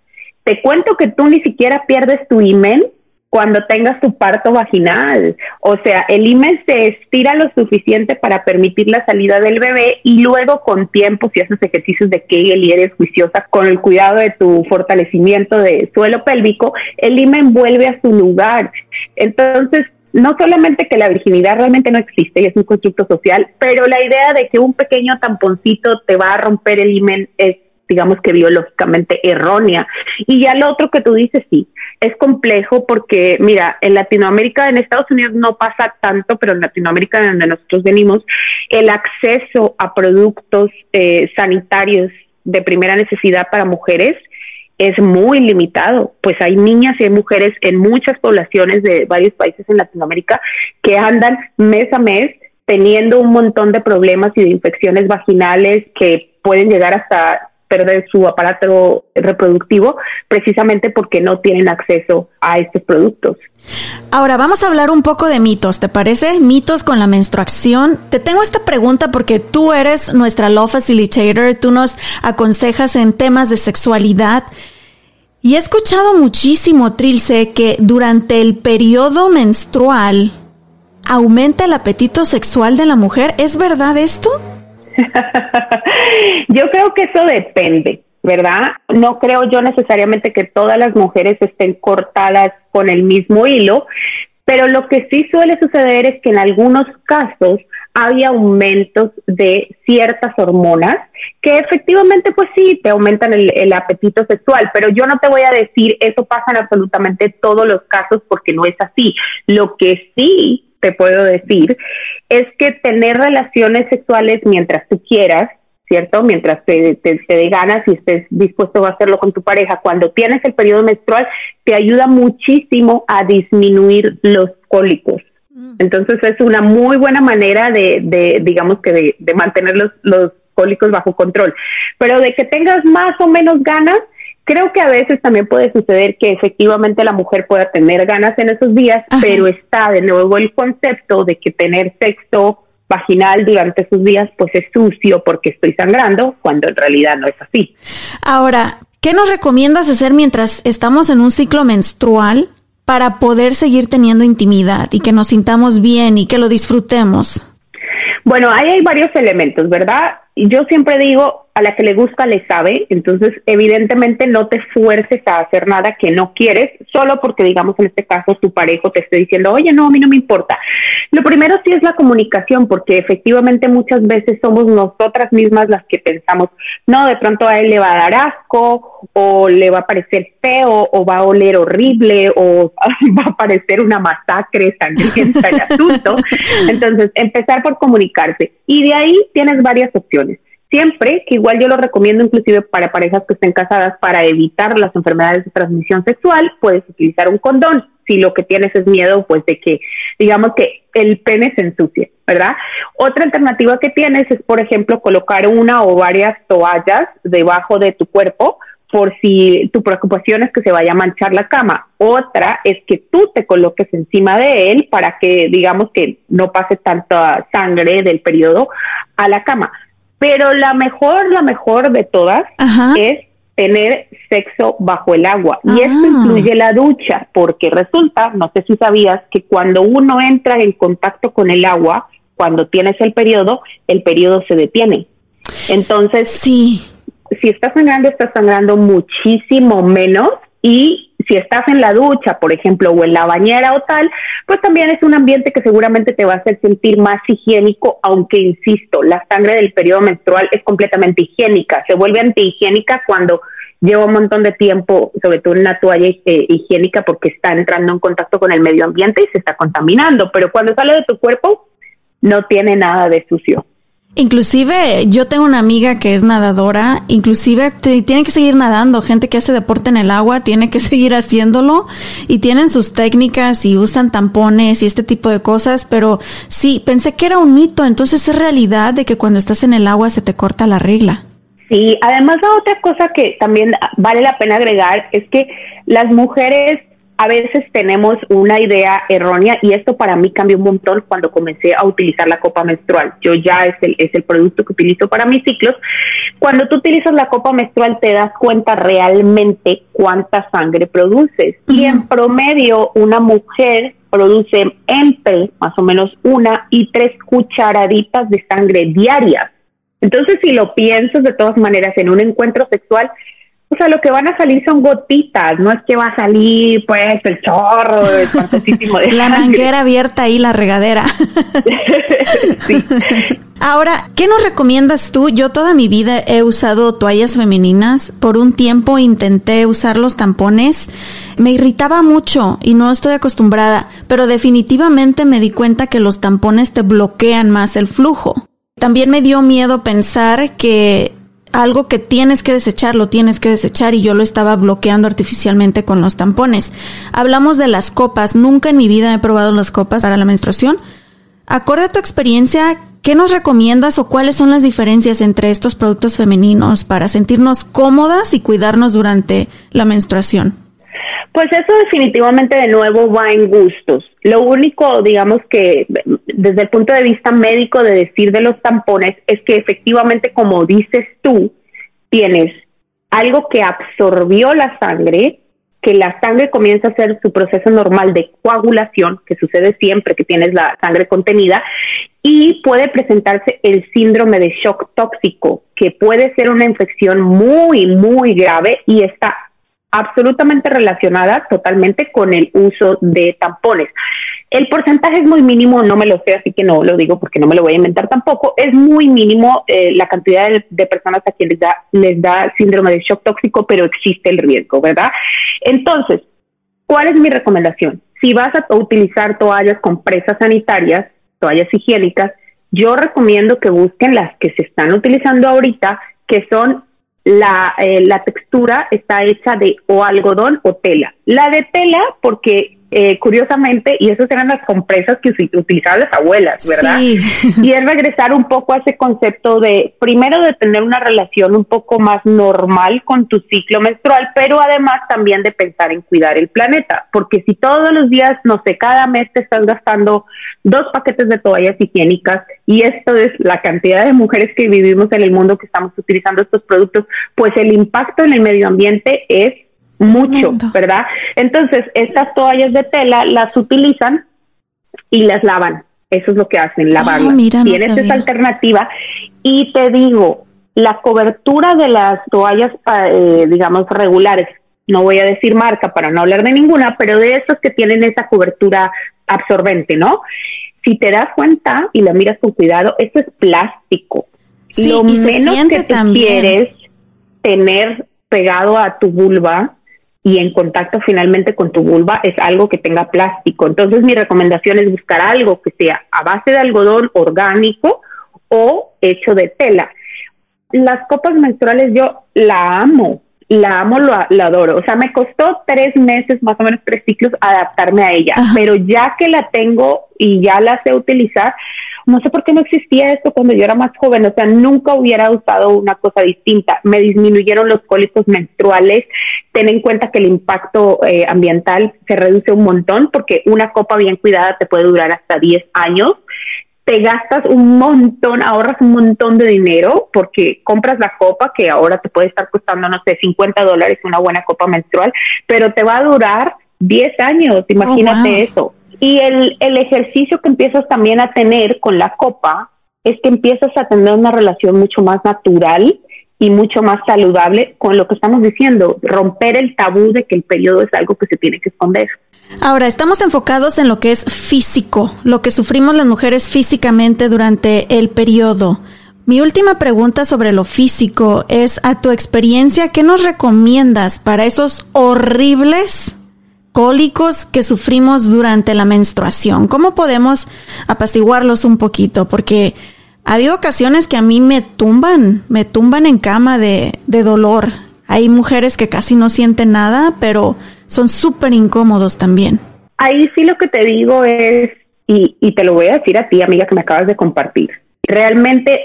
Speaker 3: Te cuento que tú ni siquiera pierdes tu imen cuando tengas tu parto vaginal. O sea, el himen se estira lo suficiente para permitir la salida del bebé y luego con tiempo, si haces ejercicios de Kegel y eres juiciosa con el cuidado de tu fortalecimiento de suelo pélvico, el himen vuelve a su lugar. Entonces, no solamente que la virginidad realmente no existe y es un constructo social, pero la idea de que un pequeño tamponcito te va a romper el himen es digamos que biológicamente errónea. Y ya lo otro que tú dices, sí, es complejo porque, mira, en Latinoamérica, en Estados Unidos no pasa tanto, pero en Latinoamérica, de donde nosotros venimos, el acceso a productos eh, sanitarios de primera necesidad para mujeres es muy limitado, pues hay niñas y hay mujeres en muchas poblaciones de varios países en Latinoamérica que andan mes a mes teniendo un montón de problemas y de infecciones vaginales que pueden llegar hasta perder su aparato reproductivo precisamente porque no tienen acceso a estos productos.
Speaker 1: Ahora vamos a hablar un poco de mitos, ¿te parece? Mitos con la menstruación. Te tengo esta pregunta porque tú eres nuestra Law Facilitator, tú nos aconsejas en temas de sexualidad. Y he escuchado muchísimo, Trilce, que durante el periodo menstrual aumenta el apetito sexual de la mujer. ¿Es verdad esto?
Speaker 3: yo creo que eso depende, ¿verdad? No creo yo necesariamente que todas las mujeres estén cortadas con el mismo hilo, pero lo que sí suele suceder es que en algunos casos hay aumentos de ciertas hormonas que efectivamente pues sí te aumentan el, el, apetito sexual, pero yo no te voy a decir eso pasa en absolutamente todos los casos porque no es así. Lo que sí te puedo decir es que tener relaciones sexuales mientras tú quieras, ¿cierto? Mientras te, te, dé ganas y estés dispuesto a hacerlo con tu pareja, cuando tienes el periodo menstrual, te ayuda muchísimo a disminuir los cólicos. Mm. Entonces es una muy buena manera de, de digamos que de, de mantener los, los cólicos bajo control. Pero de que tengas más o menos ganas, Creo que a veces también puede suceder que efectivamente la mujer pueda tener ganas en esos días, pero está de nuevo el concepto de que tener sexo vaginal durante esos días pues es sucio porque estoy sangrando, cuando en realidad no es así.
Speaker 1: Ahora, ¿Qué nos recomiendas hacer mientras estamos en un ciclo menstrual para poder seguir teniendo intimidad y que nos sintamos bien y que lo disfrutemos?
Speaker 3: Bueno, ahí hay varios elementos, ¿verdad? Yo siempre digo, a la que le gusta le sabe, entonces evidentemente no te fuerces a hacer nada que no quieres, solo porque digamos en este caso tu pareja te esté diciendo, oye, no, a mí no me importa. Lo primero sí es la comunicación, porque efectivamente muchas veces somos nosotras mismas las que pensamos, no, de pronto a él le va a dar asco, o le va a parecer feo, o va a oler horrible, o va a parecer una masacre sangrienta el asunto. Entonces, empezar por comunicarse. Y de ahí tienes varias opciones siempre, que igual yo lo recomiendo inclusive para parejas que estén casadas para evitar las enfermedades de transmisión sexual, puedes utilizar un condón si lo que tienes es miedo pues de que digamos que el pene se ensucie, ¿verdad? Otra alternativa que tienes es por ejemplo colocar una o varias toallas debajo de tu cuerpo por si tu preocupación es que se vaya a manchar la cama. Otra es que tú te coloques encima de él para que digamos que no pase tanta sangre del periodo a la cama. Pero la mejor, la mejor de todas es tener sexo bajo el agua. Y esto ah. incluye la ducha, porque resulta, no sé si sabías, que cuando uno entra en contacto con el agua, cuando tienes el periodo, el periodo se detiene. Entonces,
Speaker 1: sí.
Speaker 3: si estás sangrando, estás sangrando muchísimo menos y si estás en la ducha, por ejemplo, o en la bañera o tal, pues también es un ambiente que seguramente te va a hacer sentir más higiénico, aunque insisto, la sangre del periodo menstrual es completamente higiénica, se vuelve antihigiénica cuando lleva un montón de tiempo, sobre todo en una toalla eh, higiénica, porque está entrando en contacto con el medio ambiente y se está contaminando, pero cuando sale de tu cuerpo no tiene nada de sucio.
Speaker 1: Inclusive yo tengo una amiga que es nadadora, inclusive tiene que seguir nadando, gente que hace deporte en el agua tiene que seguir haciéndolo y tienen sus técnicas y usan tampones y este tipo de cosas, pero sí, pensé que era un mito, entonces es realidad de que cuando estás en el agua se te corta la regla.
Speaker 3: Sí, además la otra cosa que también vale la pena agregar es que las mujeres a veces tenemos una idea errónea y esto para mí cambió un montón cuando comencé a utilizar la copa menstrual. Yo ya es el, es el producto que utilizo para mis ciclos. Cuando tú utilizas la copa menstrual te das cuenta realmente cuánta sangre produces. Y en promedio una mujer produce entre más o menos una y tres cucharaditas de sangre diarias. Entonces, si lo piensas de todas maneras en un encuentro sexual, o sea, lo que van a salir son gotitas, no es que va a salir pues el chorro de
Speaker 1: La manguera abierta ahí, la regadera. sí. Ahora, ¿qué nos recomiendas tú? Yo toda mi vida he usado toallas femeninas. Por un tiempo intenté usar los tampones. Me irritaba mucho y no estoy acostumbrada, pero definitivamente me di cuenta que los tampones te bloquean más el flujo. También me dio miedo pensar que algo que tienes que desechar, lo tienes que desechar y yo lo estaba bloqueando artificialmente con los tampones. Hablamos de las copas, nunca en mi vida he probado las copas para la menstruación. Acorde tu experiencia, ¿qué nos recomiendas o cuáles son las diferencias entre estos productos femeninos para sentirnos cómodas y cuidarnos durante la menstruación?
Speaker 3: Pues eso definitivamente de nuevo va en gustos. Lo único, digamos que desde el punto de vista médico de decir de los tampones es que efectivamente, como dices tú, tienes algo que absorbió la sangre, que la sangre comienza a hacer su proceso normal de coagulación, que sucede siempre que tienes la sangre contenida, y puede presentarse el síndrome de shock tóxico, que puede ser una infección muy, muy grave y está absolutamente relacionada totalmente con el uso de tampones. El porcentaje es muy mínimo, no me lo sé, así que no lo digo porque no me lo voy a inventar tampoco. Es muy mínimo eh, la cantidad de, personas a quienes les da síndrome de shock tóxico, pero existe el riesgo, ¿verdad? Entonces, ¿cuál es mi recomendación? Si vas a utilizar toallas con presas sanitarias, toallas higiénicas, yo recomiendo que busquen las que se están utilizando ahorita, que son eh, la, textura está hecha de o algodón o tela. La de tela, porque eh, curiosamente, y esas eran las compresas que utilizaban las abuelas, ¿verdad?
Speaker 1: Sí.
Speaker 3: Y es regresar un poco a ese concepto de, primero, de tener una relación un poco más normal con tu ciclo menstrual, pero además también de pensar en cuidar el planeta, porque si todos los días, no sé, cada mes te estás gastando dos paquetes de toallas higiénicas y esto es la cantidad de mujeres que vivimos en el mundo que estamos utilizando estos productos, pues el impacto en el medio ambiente es mucho, ¿verdad? Entonces, estas toallas de tela las utilizan y las lavan. Eso es lo que hacen, lavarlas.
Speaker 1: mira, no
Speaker 3: Tienes
Speaker 1: sabía.
Speaker 3: esa alternativa y te digo, la cobertura de las toallas, eh, digamos, regulares, no voy a decir marca para no hablar de ninguna, pero de esas que tienen esa cobertura absorbente, ¿no? Si te das cuenta y la miras con cuidado, esto es plástico.
Speaker 1: Sí,
Speaker 3: Lo
Speaker 1: y
Speaker 3: menos que tú
Speaker 1: también.
Speaker 3: quieres tener pegado a tu vulva y en contacto finalmente con tu vulva es algo que tenga plástico. Entonces mi recomendación es buscar algo que sea a base de algodón orgánico o hecho de tela. Las copas menstruales yo la amo, la amo, lo- la adoro. O sea, me costó tres meses, más o menos tres ciclos, adaptarme a ella.
Speaker 1: Ajá.
Speaker 3: Pero ya que la tengo y ya la sé utilizar, no sé por qué no existía esto cuando yo era más joven. O sea, nunca hubiera usado una cosa distinta. Me disminuyeron los cólicos menstruales. Ten en cuenta que el impacto eh, ambiental se reduce un montón porque una copa bien cuidada te puede durar hasta 10 años te gastas un montón, ahorras un montón de dinero porque compras la copa que ahora te puede estar costando, no sé, 50 dólares una buena copa menstrual, pero te va a durar 10 años, imagínate
Speaker 1: wow.
Speaker 3: eso. Y el, el ejercicio que empiezas también a tener con la copa es que empiezas a tener una relación mucho más natural y mucho más saludable con lo que estamos diciendo, romper el tabú de que el periodo es algo que se tiene que esconder.
Speaker 1: Ahora, estamos enfocados en lo que es físico, lo que sufrimos las mujeres físicamente durante el periodo. Mi última pregunta sobre lo físico es, a tu experiencia, ¿qué nos recomiendas para esos horribles cólicos que sufrimos durante la menstruación? ¿Cómo podemos apaciguarlos un poquito? Porque ha habido ocasiones que a mí me tumban, me tumban en cama de, de dolor. Hay mujeres que casi no sienten nada, pero son súper incómodos también.
Speaker 3: Ahí sí lo que te digo es, y, y te lo voy a decir a ti, amiga, que me acabas de compartir, realmente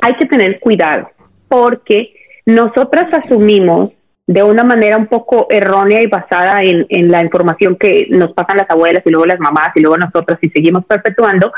Speaker 3: hay que tener cuidado porque nosotras asumimos de una manera un poco errónea y basada en, la información que nos pasan las abuelas y luego las mamás y luego nosotras y seguimos perpetuando,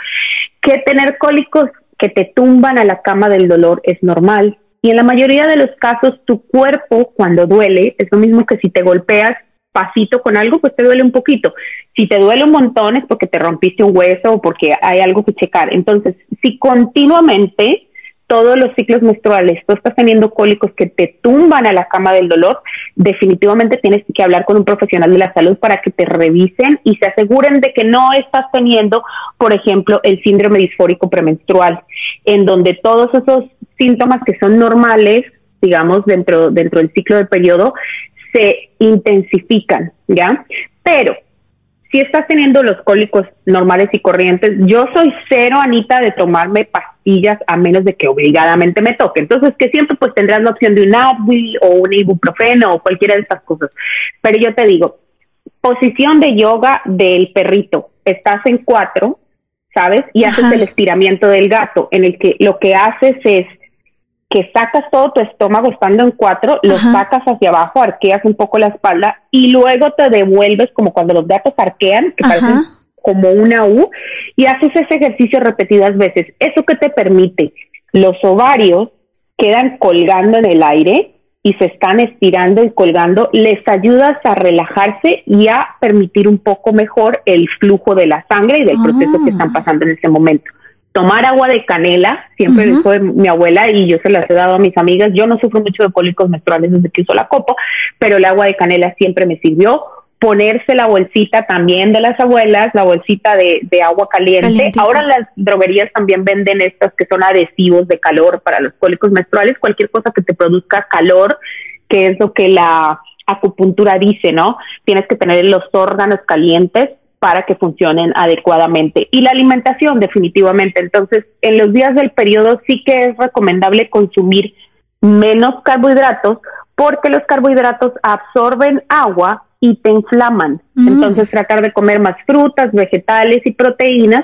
Speaker 3: que tener cólicos que te tumban a la cama del dolor es normal. Y en la mayoría de los casos, tu cuerpo cuando duele es lo mismo que si te golpeas pasito con algo, pues te duele un poquito. Si te duele un montón es porque te rompiste un hueso o porque hay algo que checar. Entonces, si continuamente todos los ciclos menstruales tú estás teniendo cólicos que te tumban a la cama del dolor, definitivamente tienes que hablar con un profesional de la salud para que te revisen y se aseguren de que no estás teniendo, por ejemplo, el síndrome disfórico premenstrual, en donde todos esos síntomas que son normales, digamos, dentro, dentro del ciclo del periodo, se intensifican, ¿ya? Pero si estás teniendo los cólicos normales y corrientes, yo soy cero, Anita, de tomarme pastillas a menos de que obligadamente me toque. Entonces, que siempre pues tendrás la opción de un Advil o un ibuprofeno o cualquiera de estas cosas. Pero yo te digo, posición de yoga del perrito. Estás en cuatro, ¿sabes? Y haces el estiramiento del gato, en el que lo que haces es que sacas todo tu estómago estando en cuatro, lo
Speaker 1: Ajá.
Speaker 3: sacas hacia abajo, arqueas un poco la espalda y luego te devuelves como cuando los gatos arquean, que
Speaker 1: Ajá.
Speaker 3: parecen como una U, y haces ese ejercicio repetidas veces. ¿Eso que te permite? Los ovarios quedan colgando en el aire y se están estirando y colgando, les ayudas a relajarse y a permitir un poco mejor el flujo de la sangre y del proceso que
Speaker 1: Ah.
Speaker 3: están pasando en ese momento tomar agua de canela, siempre
Speaker 1: Ujú.
Speaker 3: dijo mi abuela y yo se las he dado a mis amigas. Yo no sufro mucho de cólicos menstruales desde que uso la copa, pero el agua de canela siempre me sirvió. Ponerse la bolsita también de las abuelas, la bolsita de, de agua caliente.
Speaker 1: Calientita.
Speaker 3: Ahora las droguerías también venden estas que son adhesivos de calor para los cólicos menstruales, cualquier cosa que te produzca calor, que es lo que la acupuntura dice, ¿no? Tienes que tener los órganos calientes para que funcionen adecuadamente. Y la alimentación, definitivamente. Entonces, en los días del periodo sí que es recomendable consumir menos carbohidratos porque los carbohidratos absorben agua y te inflaman.
Speaker 1: Mm.
Speaker 3: Entonces tratar de comer más frutas, vegetales y proteínas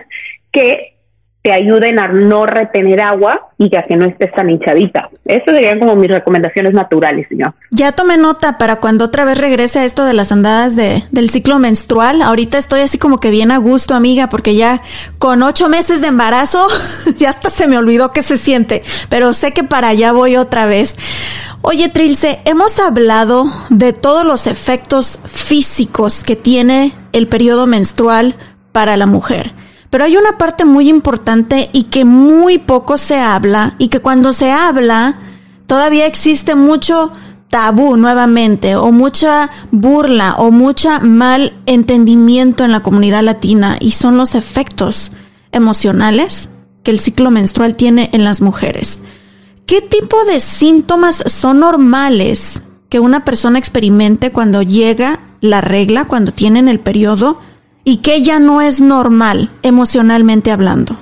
Speaker 3: que te ayuden a no retener agua y ya que no estés tan hinchadita. Estas serían como mis recomendaciones naturales, señor.
Speaker 1: Ya tomé nota para cuando otra vez regrese a esto de las andadas de, del ciclo menstrual. Ahorita estoy así como que bien a gusto, amiga, porque ya con ocho meses de embarazo ya hasta se me olvidó que se siente, pero sé que para allá voy otra vez. Oye, Trilce, hemos hablado de todos los efectos físicos que tiene el periodo menstrual para la mujer. Pero hay una parte muy importante y que muy poco se habla y que cuando se habla todavía existe mucho tabú nuevamente o mucha burla o mucha mal entendimiento en la comunidad latina y son los efectos emocionales que el ciclo menstrual tiene en las mujeres. ¿Qué tipo de síntomas son normales que una persona experimente cuando llega la regla, cuando tienen el periodo? Y que ya no es normal emocionalmente hablando.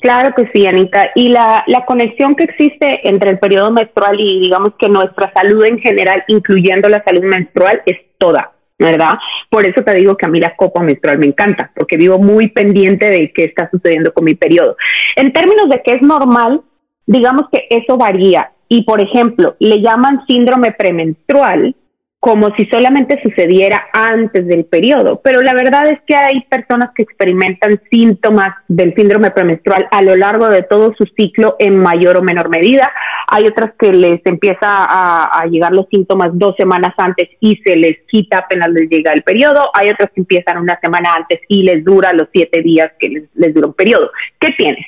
Speaker 3: Claro que sí, Anita. Y la, la conexión que existe entre el periodo menstrual y digamos que nuestra salud en general, incluyendo la salud menstrual, es toda, ¿verdad? Por eso te digo que a mí la copa menstrual me encanta, porque vivo muy pendiente de qué está sucediendo con mi periodo. En términos de qué es normal, digamos que eso varía. Y por ejemplo, le llaman síndrome premenstrual como si solamente sucediera antes del periodo. Pero la verdad es que hay personas que experimentan síntomas del síndrome premenstrual a lo largo de todo su ciclo en mayor o menor medida. Hay otras que les empieza a, llegar los síntomas dos semanas antes y se les quita apenas les llega el periodo. Hay otras que empiezan una semana antes y les dura los siete días que les, les dura un periodo. ¿Qué tienes?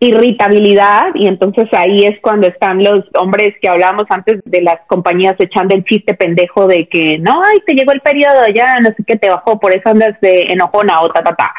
Speaker 3: Irritabilidad y entonces ahí es cuando están los hombres que hablábamos antes de las compañías echando el chiste pendejo de que no, ay, te llegó el periodo, ya no sé qué te bajó, por eso andas de enojona o ta, ta, ta.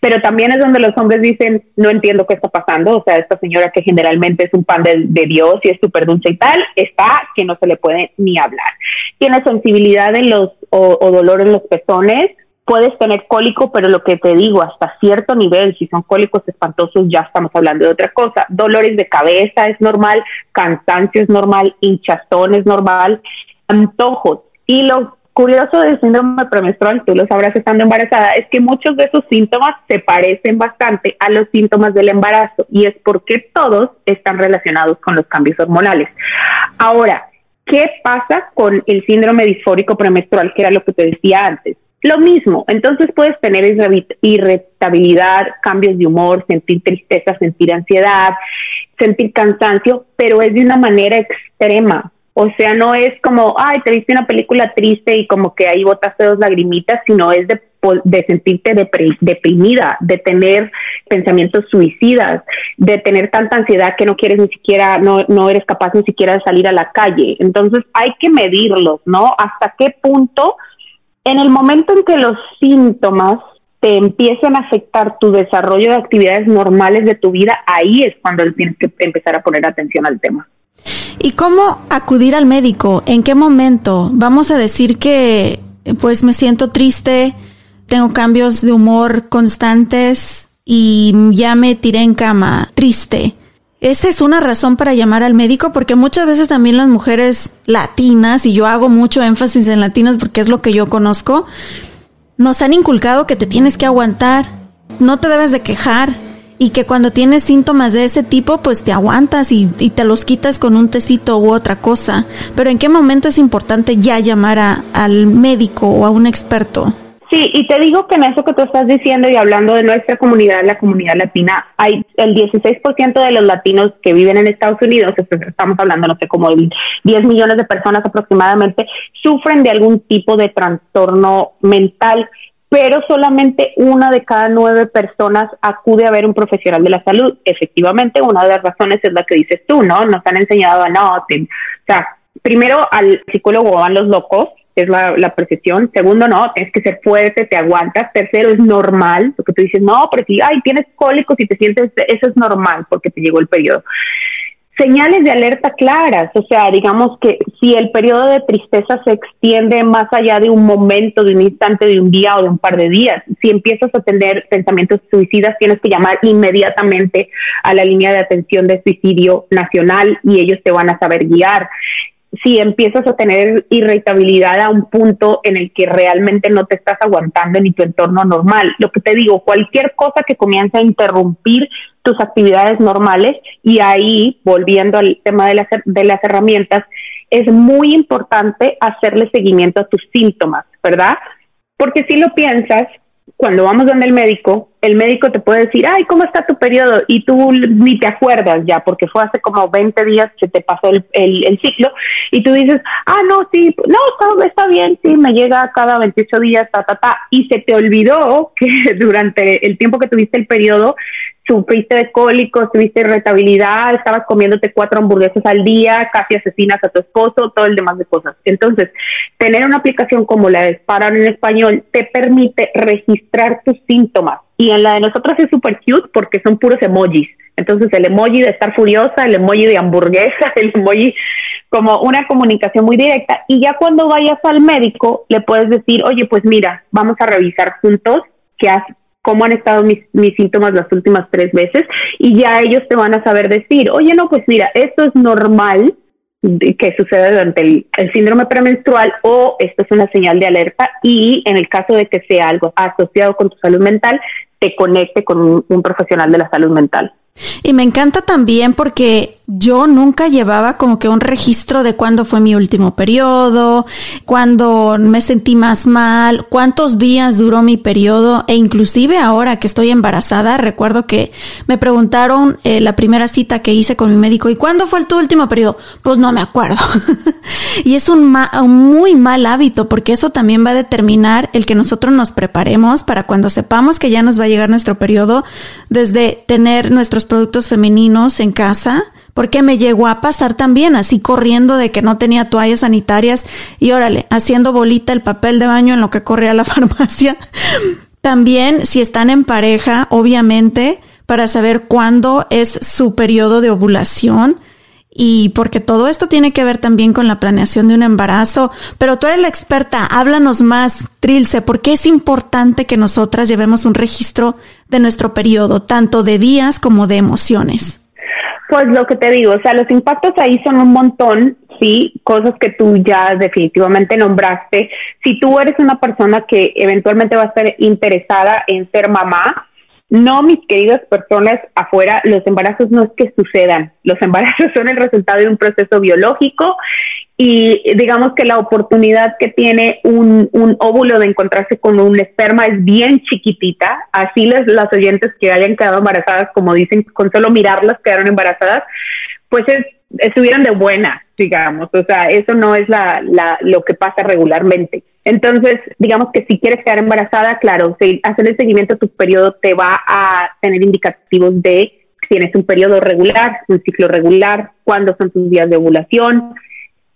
Speaker 3: Pero también es donde los hombres dicen, no entiendo qué está pasando, o sea, esta señora que generalmente es un pan de, Dios y es súper dulce y tal, está que no se le puede ni hablar. Tiene sensibilidad en los o, o dolor en los pezones, puedes tener cólico, pero lo que te digo, hasta cierto nivel, si son cólicos espantosos, ya estamos hablando de otra cosa. Dolores de cabeza es normal, cansancio es normal, hinchazón es normal, antojos. Y lo curioso del síndrome premenstrual, tú lo sabrás estando embarazada, es que muchos de esos síntomas se parecen bastante a los síntomas del embarazo y es porque todos están relacionados con los cambios hormonales. Ahora, ¿qué pasa con el síndrome disfórico premenstrual, que era lo que te decía antes? Lo mismo, entonces puedes tener irritabilidad, cambios de humor, sentir tristeza, sentir ansiedad, sentir cansancio, pero es de una manera extrema. O sea, no es como, ay, te viste una película triste y como que ahí botaste dos lagrimitas, sino es de, de sentirte deprimida, de tener pensamientos suicidas, de tener tanta ansiedad que no quieres ni siquiera, no, no eres capaz ni siquiera de salir a la calle. Entonces hay que medirlos, ¿no? ¿Hasta qué punto? En el momento en que los síntomas te empiezan a afectar tu desarrollo de actividades normales de tu vida, ahí es cuando tienes que empezar a poner atención al tema.
Speaker 1: ¿Y cómo acudir al médico? ¿En qué momento? Vamos a decir que pues me siento triste, tengo cambios de humor constantes y ya me tiré en cama triste. Esa es una razón para llamar al médico porque muchas veces también las mujeres latinas, y yo hago mucho énfasis en latinas porque es lo que yo conozco, nos han inculcado que te tienes que aguantar, no te debes de quejar y que cuando tienes síntomas de ese tipo pues te aguantas y, te los quitas con un tecito u otra cosa. Pero ¿en qué momento es importante ya llamar al médico o a un experto?
Speaker 3: Sí, y te digo que en eso que tú estás diciendo y hablando de nuestra comunidad, la comunidad latina, hay el 16% de los latinos que viven en Estados Unidos, estamos hablando, no sé, como 10 millones de personas aproximadamente, sufren de algún tipo de trastorno mental, pero solamente una de cada nueve personas acude a ver un profesional de la salud. Efectivamente, una de las razones es la que dices tú, ¿no? Nos han enseñado a no, o sea, primero al psicólogo van los locos, es la, la percepción. Segundo, no, tienes que ser fuerte, te aguantas. Tercero, es normal, porque tú dices, no, pero si, ay, tienes cólicos y te sientes, eso es normal porque te llegó el periodo. Señales de alerta claras, o sea, digamos que si el periodo de tristeza se extiende más allá de un momento, de un instante, de un día o de un par de días, si empiezas a tener pensamientos suicidas, tienes que llamar inmediatamente a la línea de atención de suicidio nacional y ellos te van a saber guiar si empiezas a tener irritabilidad a un punto en el que realmente no te estás aguantando ni tu entorno normal. Lo que te digo, cualquier cosa que comience a interrumpir tus actividades normales y ahí, volviendo al tema de las, de las herramientas, es muy importante hacerle seguimiento a tus síntomas, ¿verdad? Porque si lo piensas, cuando vamos donde el médico, el médico te puede decir, ay, ¿cómo está tu periodo? Y tú ni te acuerdas ya, porque fue hace como 20 días que te pasó el, el, ciclo, y tú dices, ah, no, sí, no, está, está, bien, sí, me llega cada 28 días, ta, ta, ta, y se te olvidó que durante el tiempo que tuviste el periodo sufriste de cólicos, tuviste irritabilidad, estabas comiéndote cuatro hamburguesas al día, casi asesinas a tu esposo, todo el demás de cosas. Entonces, tener una aplicación como la de Sparan en español te permite registrar tus síntomas. Y en la de nosotros es súper cute porque son puros emojis. Entonces, el emoji de estar furiosa, el emoji de hamburguesa, el emoji como una comunicación muy directa. Y ya cuando vayas al médico, le puedes decir, oye, pues mira, vamos a revisar juntos qué has cómo han estado mis, síntomas las últimas tres veces y ya ellos te van a saber decir, oye, no, pues mira, esto es normal que sucede durante el, síndrome premenstrual o esto es una señal de alerta y en el caso de que sea algo asociado con tu salud mental, te conecte con un profesional de la salud mental.
Speaker 1: Y me encanta también porque yo nunca llevaba como que un registro de cuándo fue mi último periodo, cuándo me sentí más mal, cuántos días duró mi periodo e inclusive ahora que estoy embarazada, recuerdo que me preguntaron eh, la primera cita que hice con mi médico, ¿y cuándo fue tu último periodo? Pues no me acuerdo. y es un, un muy mal hábito porque eso también va a determinar el que nosotros nos preparemos para cuando sepamos que ya nos va a llegar nuestro periodo, desde tener nuestros productos femeninos en casa, porque me llegó a pasar también así corriendo de que no tenía toallas sanitarias y órale, haciendo bolita el papel de baño en lo que corría a la farmacia. También si están en pareja, obviamente, para saber cuándo es su periodo de ovulación y porque todo esto tiene que ver también con la planeación de un embarazo. Pero tú eres la experta, háblanos más, Trilce, ¿por qué es importante que nosotras llevemos un registro de nuestro periodo, tanto de días como de emociones?
Speaker 3: Pues lo que te digo, o sea, los impactos ahí son un montón, sí, cosas que tú ya definitivamente nombraste. Si tú eres una persona que eventualmente va a estar interesada en ser mamá, no, mis queridas personas afuera, los embarazos no es que sucedan, los embarazos son el resultado de un proceso biológico y digamos que la oportunidad que tiene un, un óvulo de encontrarse con un esperma es bien chiquitita, así las, las oyentes que hayan quedado embarazadas, como dicen, con solo mirarlas quedaron embarazadas, pues es, estuvieron de buena, digamos, o sea, eso no es la, la, lo que pasa regularmente. Entonces, digamos que si quieres quedar embarazada, claro, si hacer el seguimiento de tu periodo te va a tener indicativos de si tienes un periodo regular, un ciclo regular, cuándo son tus días de ovulación,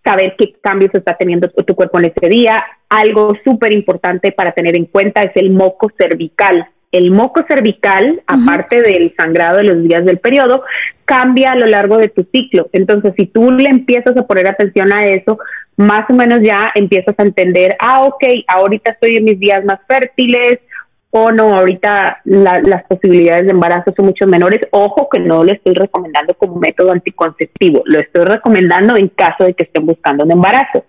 Speaker 3: saber qué cambios está teniendo tu, cuerpo en ese día. Algo súper importante para tener en cuenta es el moco cervical. El moco cervical, aparte del sangrado de los días del periodo, cambia a lo largo de tu ciclo. Entonces, si tú le empiezas a poner atención a eso, más o menos ya empiezas a entender, ah, ok, ahorita estoy en mis días más fértiles, o no, ahorita las posibilidades de embarazo son mucho menores. Ojo que no le estoy recomendando como método anticonceptivo, lo estoy recomendando en caso de que estén buscando un embarazo.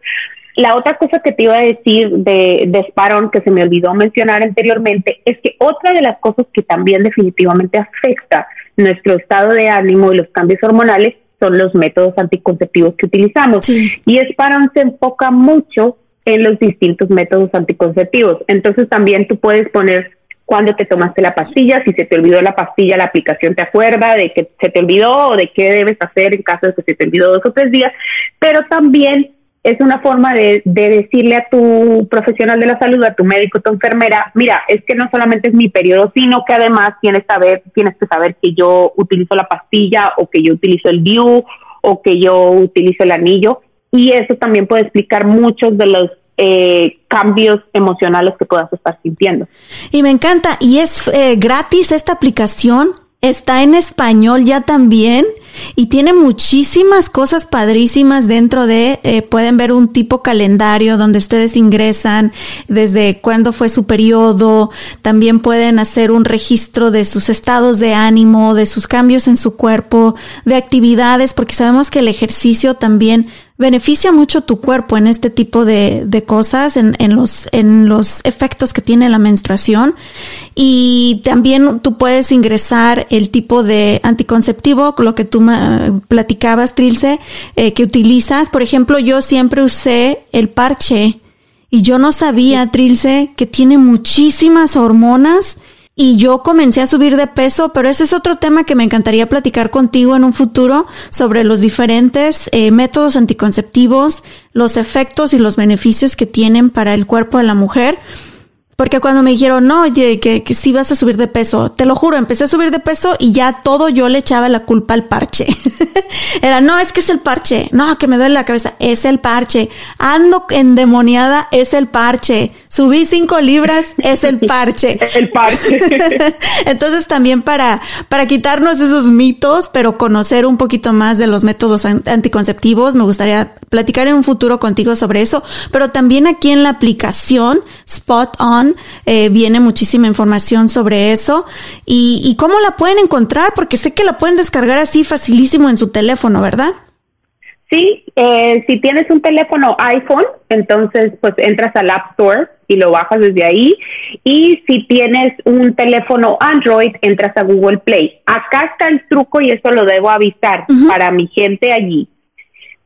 Speaker 3: La otra cosa que te iba a decir de, de Sparron, que se me olvidó mencionar anteriormente, es que otra de las cosas que también definitivamente afecta nuestro estado de ánimo y los cambios hormonales son los métodos anticonceptivos que utilizamos. Y Sparron se enfoca mucho en los distintos métodos anticonceptivos. Entonces también tú puedes poner cuándo te tomaste la pastilla, si se te olvidó la pastilla, la aplicación te acuerda de que se te olvidó o de qué debes hacer en caso de que se te olvidó dos o tres días, pero también es una forma de, de, decirle a tu profesional de la salud, a tu médico, a tu enfermera, mira, es que no solamente es mi periodo, sino que además tienes, saber, tienes que saber que yo utilizo la pastilla o que yo utilizo el DIU o que yo utilizo el anillo y eso también puede explicar muchos de los eh, cambios emocionales que puedas estar sintiendo.
Speaker 1: Y me encanta, y es eh, gratis esta aplicación, está en español ya también y tiene muchísimas cosas padrísimas dentro de, eh, pueden ver un tipo calendario donde ustedes ingresan desde cuándo fue su periodo, también pueden hacer un registro de sus estados de ánimo, de sus cambios en su cuerpo, de actividades, porque sabemos que el ejercicio también beneficia mucho tu cuerpo en este tipo de, de cosas, en, en, los, en los efectos que tiene la menstruación. Y también tú puedes ingresar el tipo de anticonceptivo, lo que tú platicabas, Trilce, eh, que utilizas. Por ejemplo, yo siempre usé el parche y yo no sabía, Trilce, que tiene muchísimas hormonas y yo comencé a subir de peso, pero ese es otro tema que me encantaría platicar contigo en un futuro sobre los diferentes eh, métodos anticonceptivos, los efectos y los beneficios que tienen para el cuerpo de la mujer. Porque cuando me dijeron, no, oye, que, que sí vas a subir de peso, te lo juro, empecé a subir de peso y ya todo yo le echaba la culpa al parche. Era, no, es que es el parche. No, que me duele la cabeza. Es el parche. Ando endemoniada, es el parche. Subí cinco libras, es el parche.
Speaker 3: el parche.
Speaker 1: Entonces también para, para quitarnos esos mitos, pero conocer un poquito más de los métodos anticonceptivos, me gustaría platicar en un futuro contigo sobre eso. Pero también aquí en la aplicación Spot On, eh, viene muchísima información sobre eso. Y, cómo la pueden encontrar? Porque sé que la pueden descargar así facilísimo en su teléfono, ¿verdad?
Speaker 3: Sí, eh, si tienes un teléfono iPhone, entonces pues entras al App Store y lo bajas desde ahí. Y si tienes un teléfono Android, entras a Google Play. Acá está el truco y eso lo debo avisar para mi gente allí.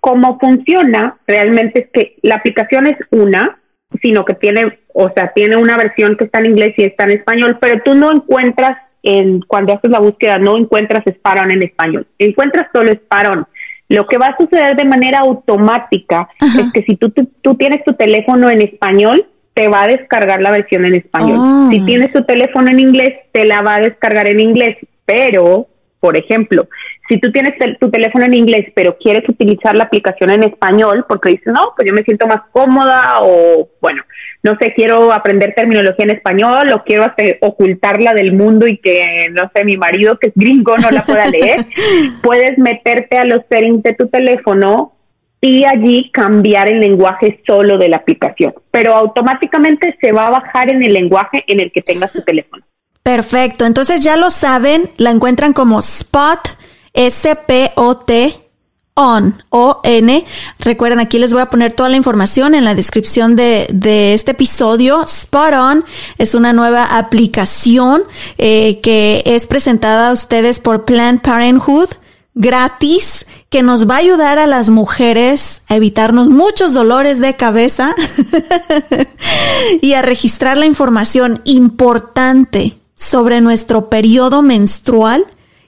Speaker 3: Cómo funciona realmente es que la aplicación es una, sino que tiene, o sea, tiene una versión que está en inglés y está en español, pero tú no encuentras en cuando haces la búsqueda no encuentras Sparon en español, encuentras solo Sparon. Lo que va a suceder de manera automática es que si tú, tú, tienes tu teléfono en español, te va a descargar la versión en español. Ah. Si tienes tu teléfono en inglés, te la va a descargar en inglés, pero por ejemplo, si tú tienes tu teléfono en inglés, pero quieres utilizar la aplicación en español, porque dices, no, pues yo me siento más cómoda o, bueno, no sé, quiero aprender terminología en español o quiero ocultarla del mundo y que, no sé, mi marido que es gringo no la pueda leer, puedes meterte a los settings de tu teléfono y allí cambiar el lenguaje solo de la aplicación, pero automáticamente se va a bajar en el lenguaje en el que tengas tu teléfono.
Speaker 1: Perfecto, entonces ya lo saben, la encuentran como Spot, S-P-O-T, On, O-N. Recuerden, aquí les voy a poner toda la información en la descripción de, de este episodio. Spot On es una nueva aplicación eh, que es presentada a ustedes por Planned Parenthood gratis que nos va a ayudar a las mujeres a evitarnos muchos dolores de cabeza y a registrar la información importante sobre nuestro periodo menstrual,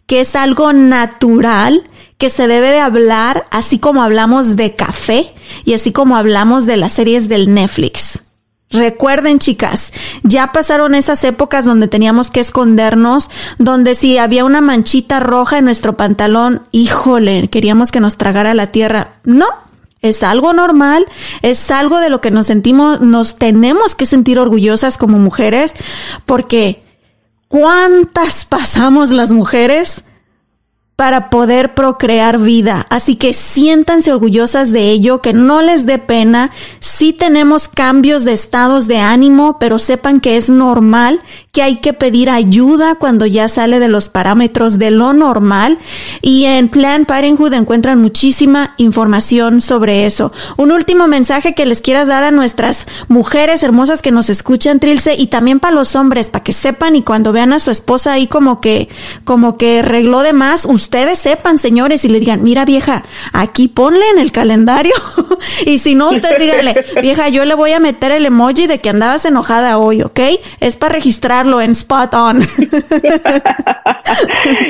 Speaker 1: que es algo natural, que se debe de hablar, así como hablamos de café y así como hablamos de las series del Netflix. Recuerden, chicas, ya pasaron esas épocas donde teníamos que escondernos, donde si había una manchita roja en nuestro pantalón, híjole, queríamos que nos tragara la tierra. No, es algo normal, es algo de lo que nos sentimos, nos tenemos que sentir orgullosas como mujeres, porque ¿Cuántas pasamos las mujeres para poder procrear vida. Así que siéntanse orgullosas de ello, que no les dé pena. Sí tenemos cambios de estados de ánimo, pero sepan que es normal, que hay que pedir ayuda cuando ya sale de los parámetros de lo normal. Y en Plan Parenthood encuentran muchísima información sobre eso. Un último mensaje que les quieras dar a nuestras mujeres hermosas que nos escuchan, Trilce, y también para los hombres, para que sepan y cuando vean a su esposa ahí como que, como que regló de más, ustedes sepan, señores, y le digan, mira vieja, aquí ponle en el calendario. y si no, ustedes díganle, vieja, yo le voy a meter el emoji de que andabas enojada hoy, ¿ok? Es para registrarlo en Spot On.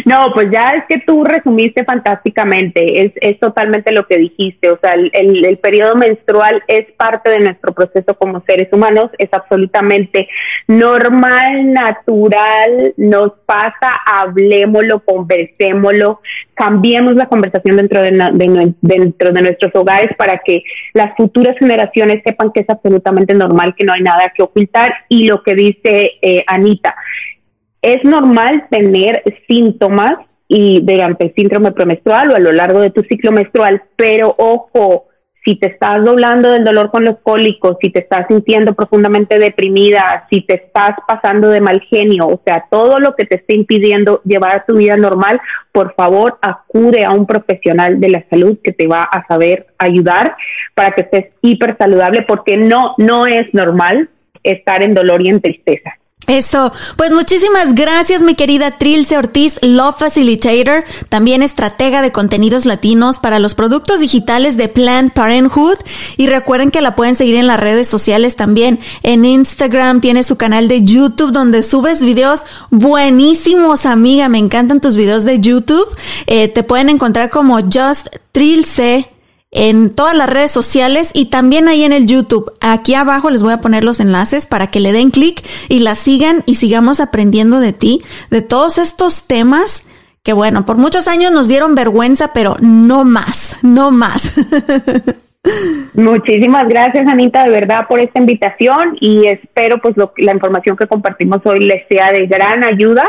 Speaker 3: no, pues ya es que tú resumiste fantásticamente, es, es totalmente lo que dijiste, o sea, el, el periodo menstrual es parte de nuestro proceso como seres humanos, es absolutamente normal, natural, nos pasa, hablemoslo, conversémoslo cambiemos la conversación dentro de, nuestros hogares para que las futuras generaciones sepan que es absolutamente normal, que no hay nada que ocultar. Y lo que dice eh, Anita, es normal tener síntomas y durante el síndrome premenstrual o a lo largo de tu ciclo menstrual, pero ojo, si te estás doblando del dolor con los cólicos, si te estás sintiendo profundamente deprimida, si te estás pasando de mal genio, o sea, todo lo que te esté impidiendo llevar tu vida normal, por favor acude a un profesional de la salud que te va a saber ayudar para que estés hiper saludable, porque no, no es normal estar en dolor y en tristeza.
Speaker 1: Eso, pues muchísimas gracias mi querida Trilce Ortiz, Love Facilitator, también estratega de contenidos latinos para los productos digitales de Planned Parenthood. Y recuerden que la pueden seguir en las redes sociales también, en Instagram tiene su canal de YouTube donde subes videos buenísimos amiga, me encantan tus videos de YouTube, eh, te pueden encontrar como Just Trilce en todas las redes sociales y también ahí en el YouTube. Aquí abajo les voy a poner los enlaces para que le den clic y la sigan y sigamos aprendiendo de ti, de todos estos temas que bueno, por muchos años nos dieron vergüenza, pero no más, no más.
Speaker 3: Muchísimas gracias, Anita, de verdad, por esta invitación y espero pues la información que compartimos hoy les sea de gran ayuda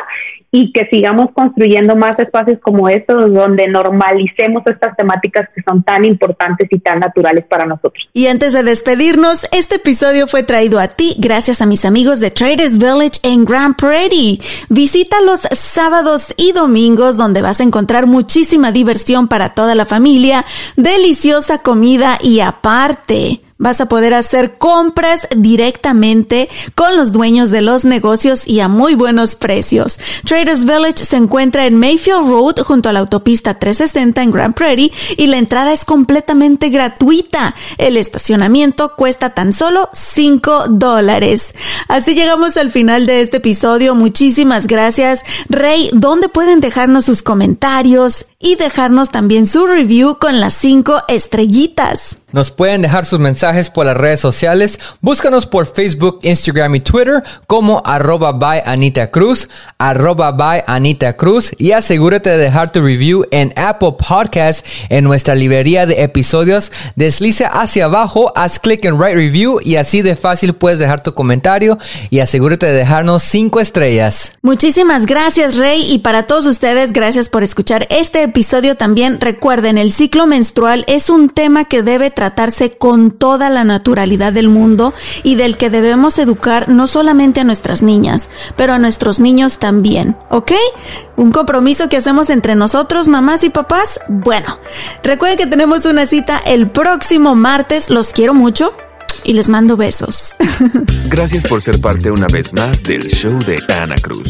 Speaker 3: y que sigamos construyendo más espacios como estos donde normalicemos estas temáticas que son tan importantes y tan naturales para nosotros.
Speaker 1: Y antes de despedirnos, este episodio fue traído a ti gracias a mis amigos de Traders Village en Grand Prairie. Visita los sábados y domingos donde vas a encontrar muchísima diversión para toda la familia, deliciosa comida y aparte Vas a poder hacer compras directamente con los dueños de los negocios y a muy buenos precios. Traders Village se encuentra en Mayfield Road junto a la autopista 360 en Grand Prairie y la entrada es completamente gratuita. El estacionamiento cuesta tan solo 5 dólares. Así llegamos al final de este episodio. Muchísimas gracias. Rey, ¿dónde pueden dejarnos sus comentarios y dejarnos también su review con las 5 estrellitas?
Speaker 4: Nos pueden dejar sus mensajes por las redes sociales. Búscanos por Facebook, Instagram y Twitter como arroba by Anita Cruz, arroba by Anita Cruz y asegúrate de dejar tu review en Apple Podcast en nuestra librería de episodios. Desliza hacia abajo, haz clic en Write Review y así de fácil puedes dejar tu comentario y asegúrate de dejarnos 5 estrellas.
Speaker 1: Muchísimas gracias Rey y para todos ustedes gracias por escuchar este episodio también. Recuerden, el ciclo menstrual es un tema que debe tratar tratarse con toda la naturalidad del mundo y del que debemos educar no solamente a nuestras niñas, pero a nuestros niños también, ¿ok? Un compromiso que hacemos entre nosotros, mamás y papás. Bueno, recuerden que tenemos una cita el próximo martes, los quiero mucho y les mando besos.
Speaker 5: Gracias por ser parte una vez más del show de Ana Cruz.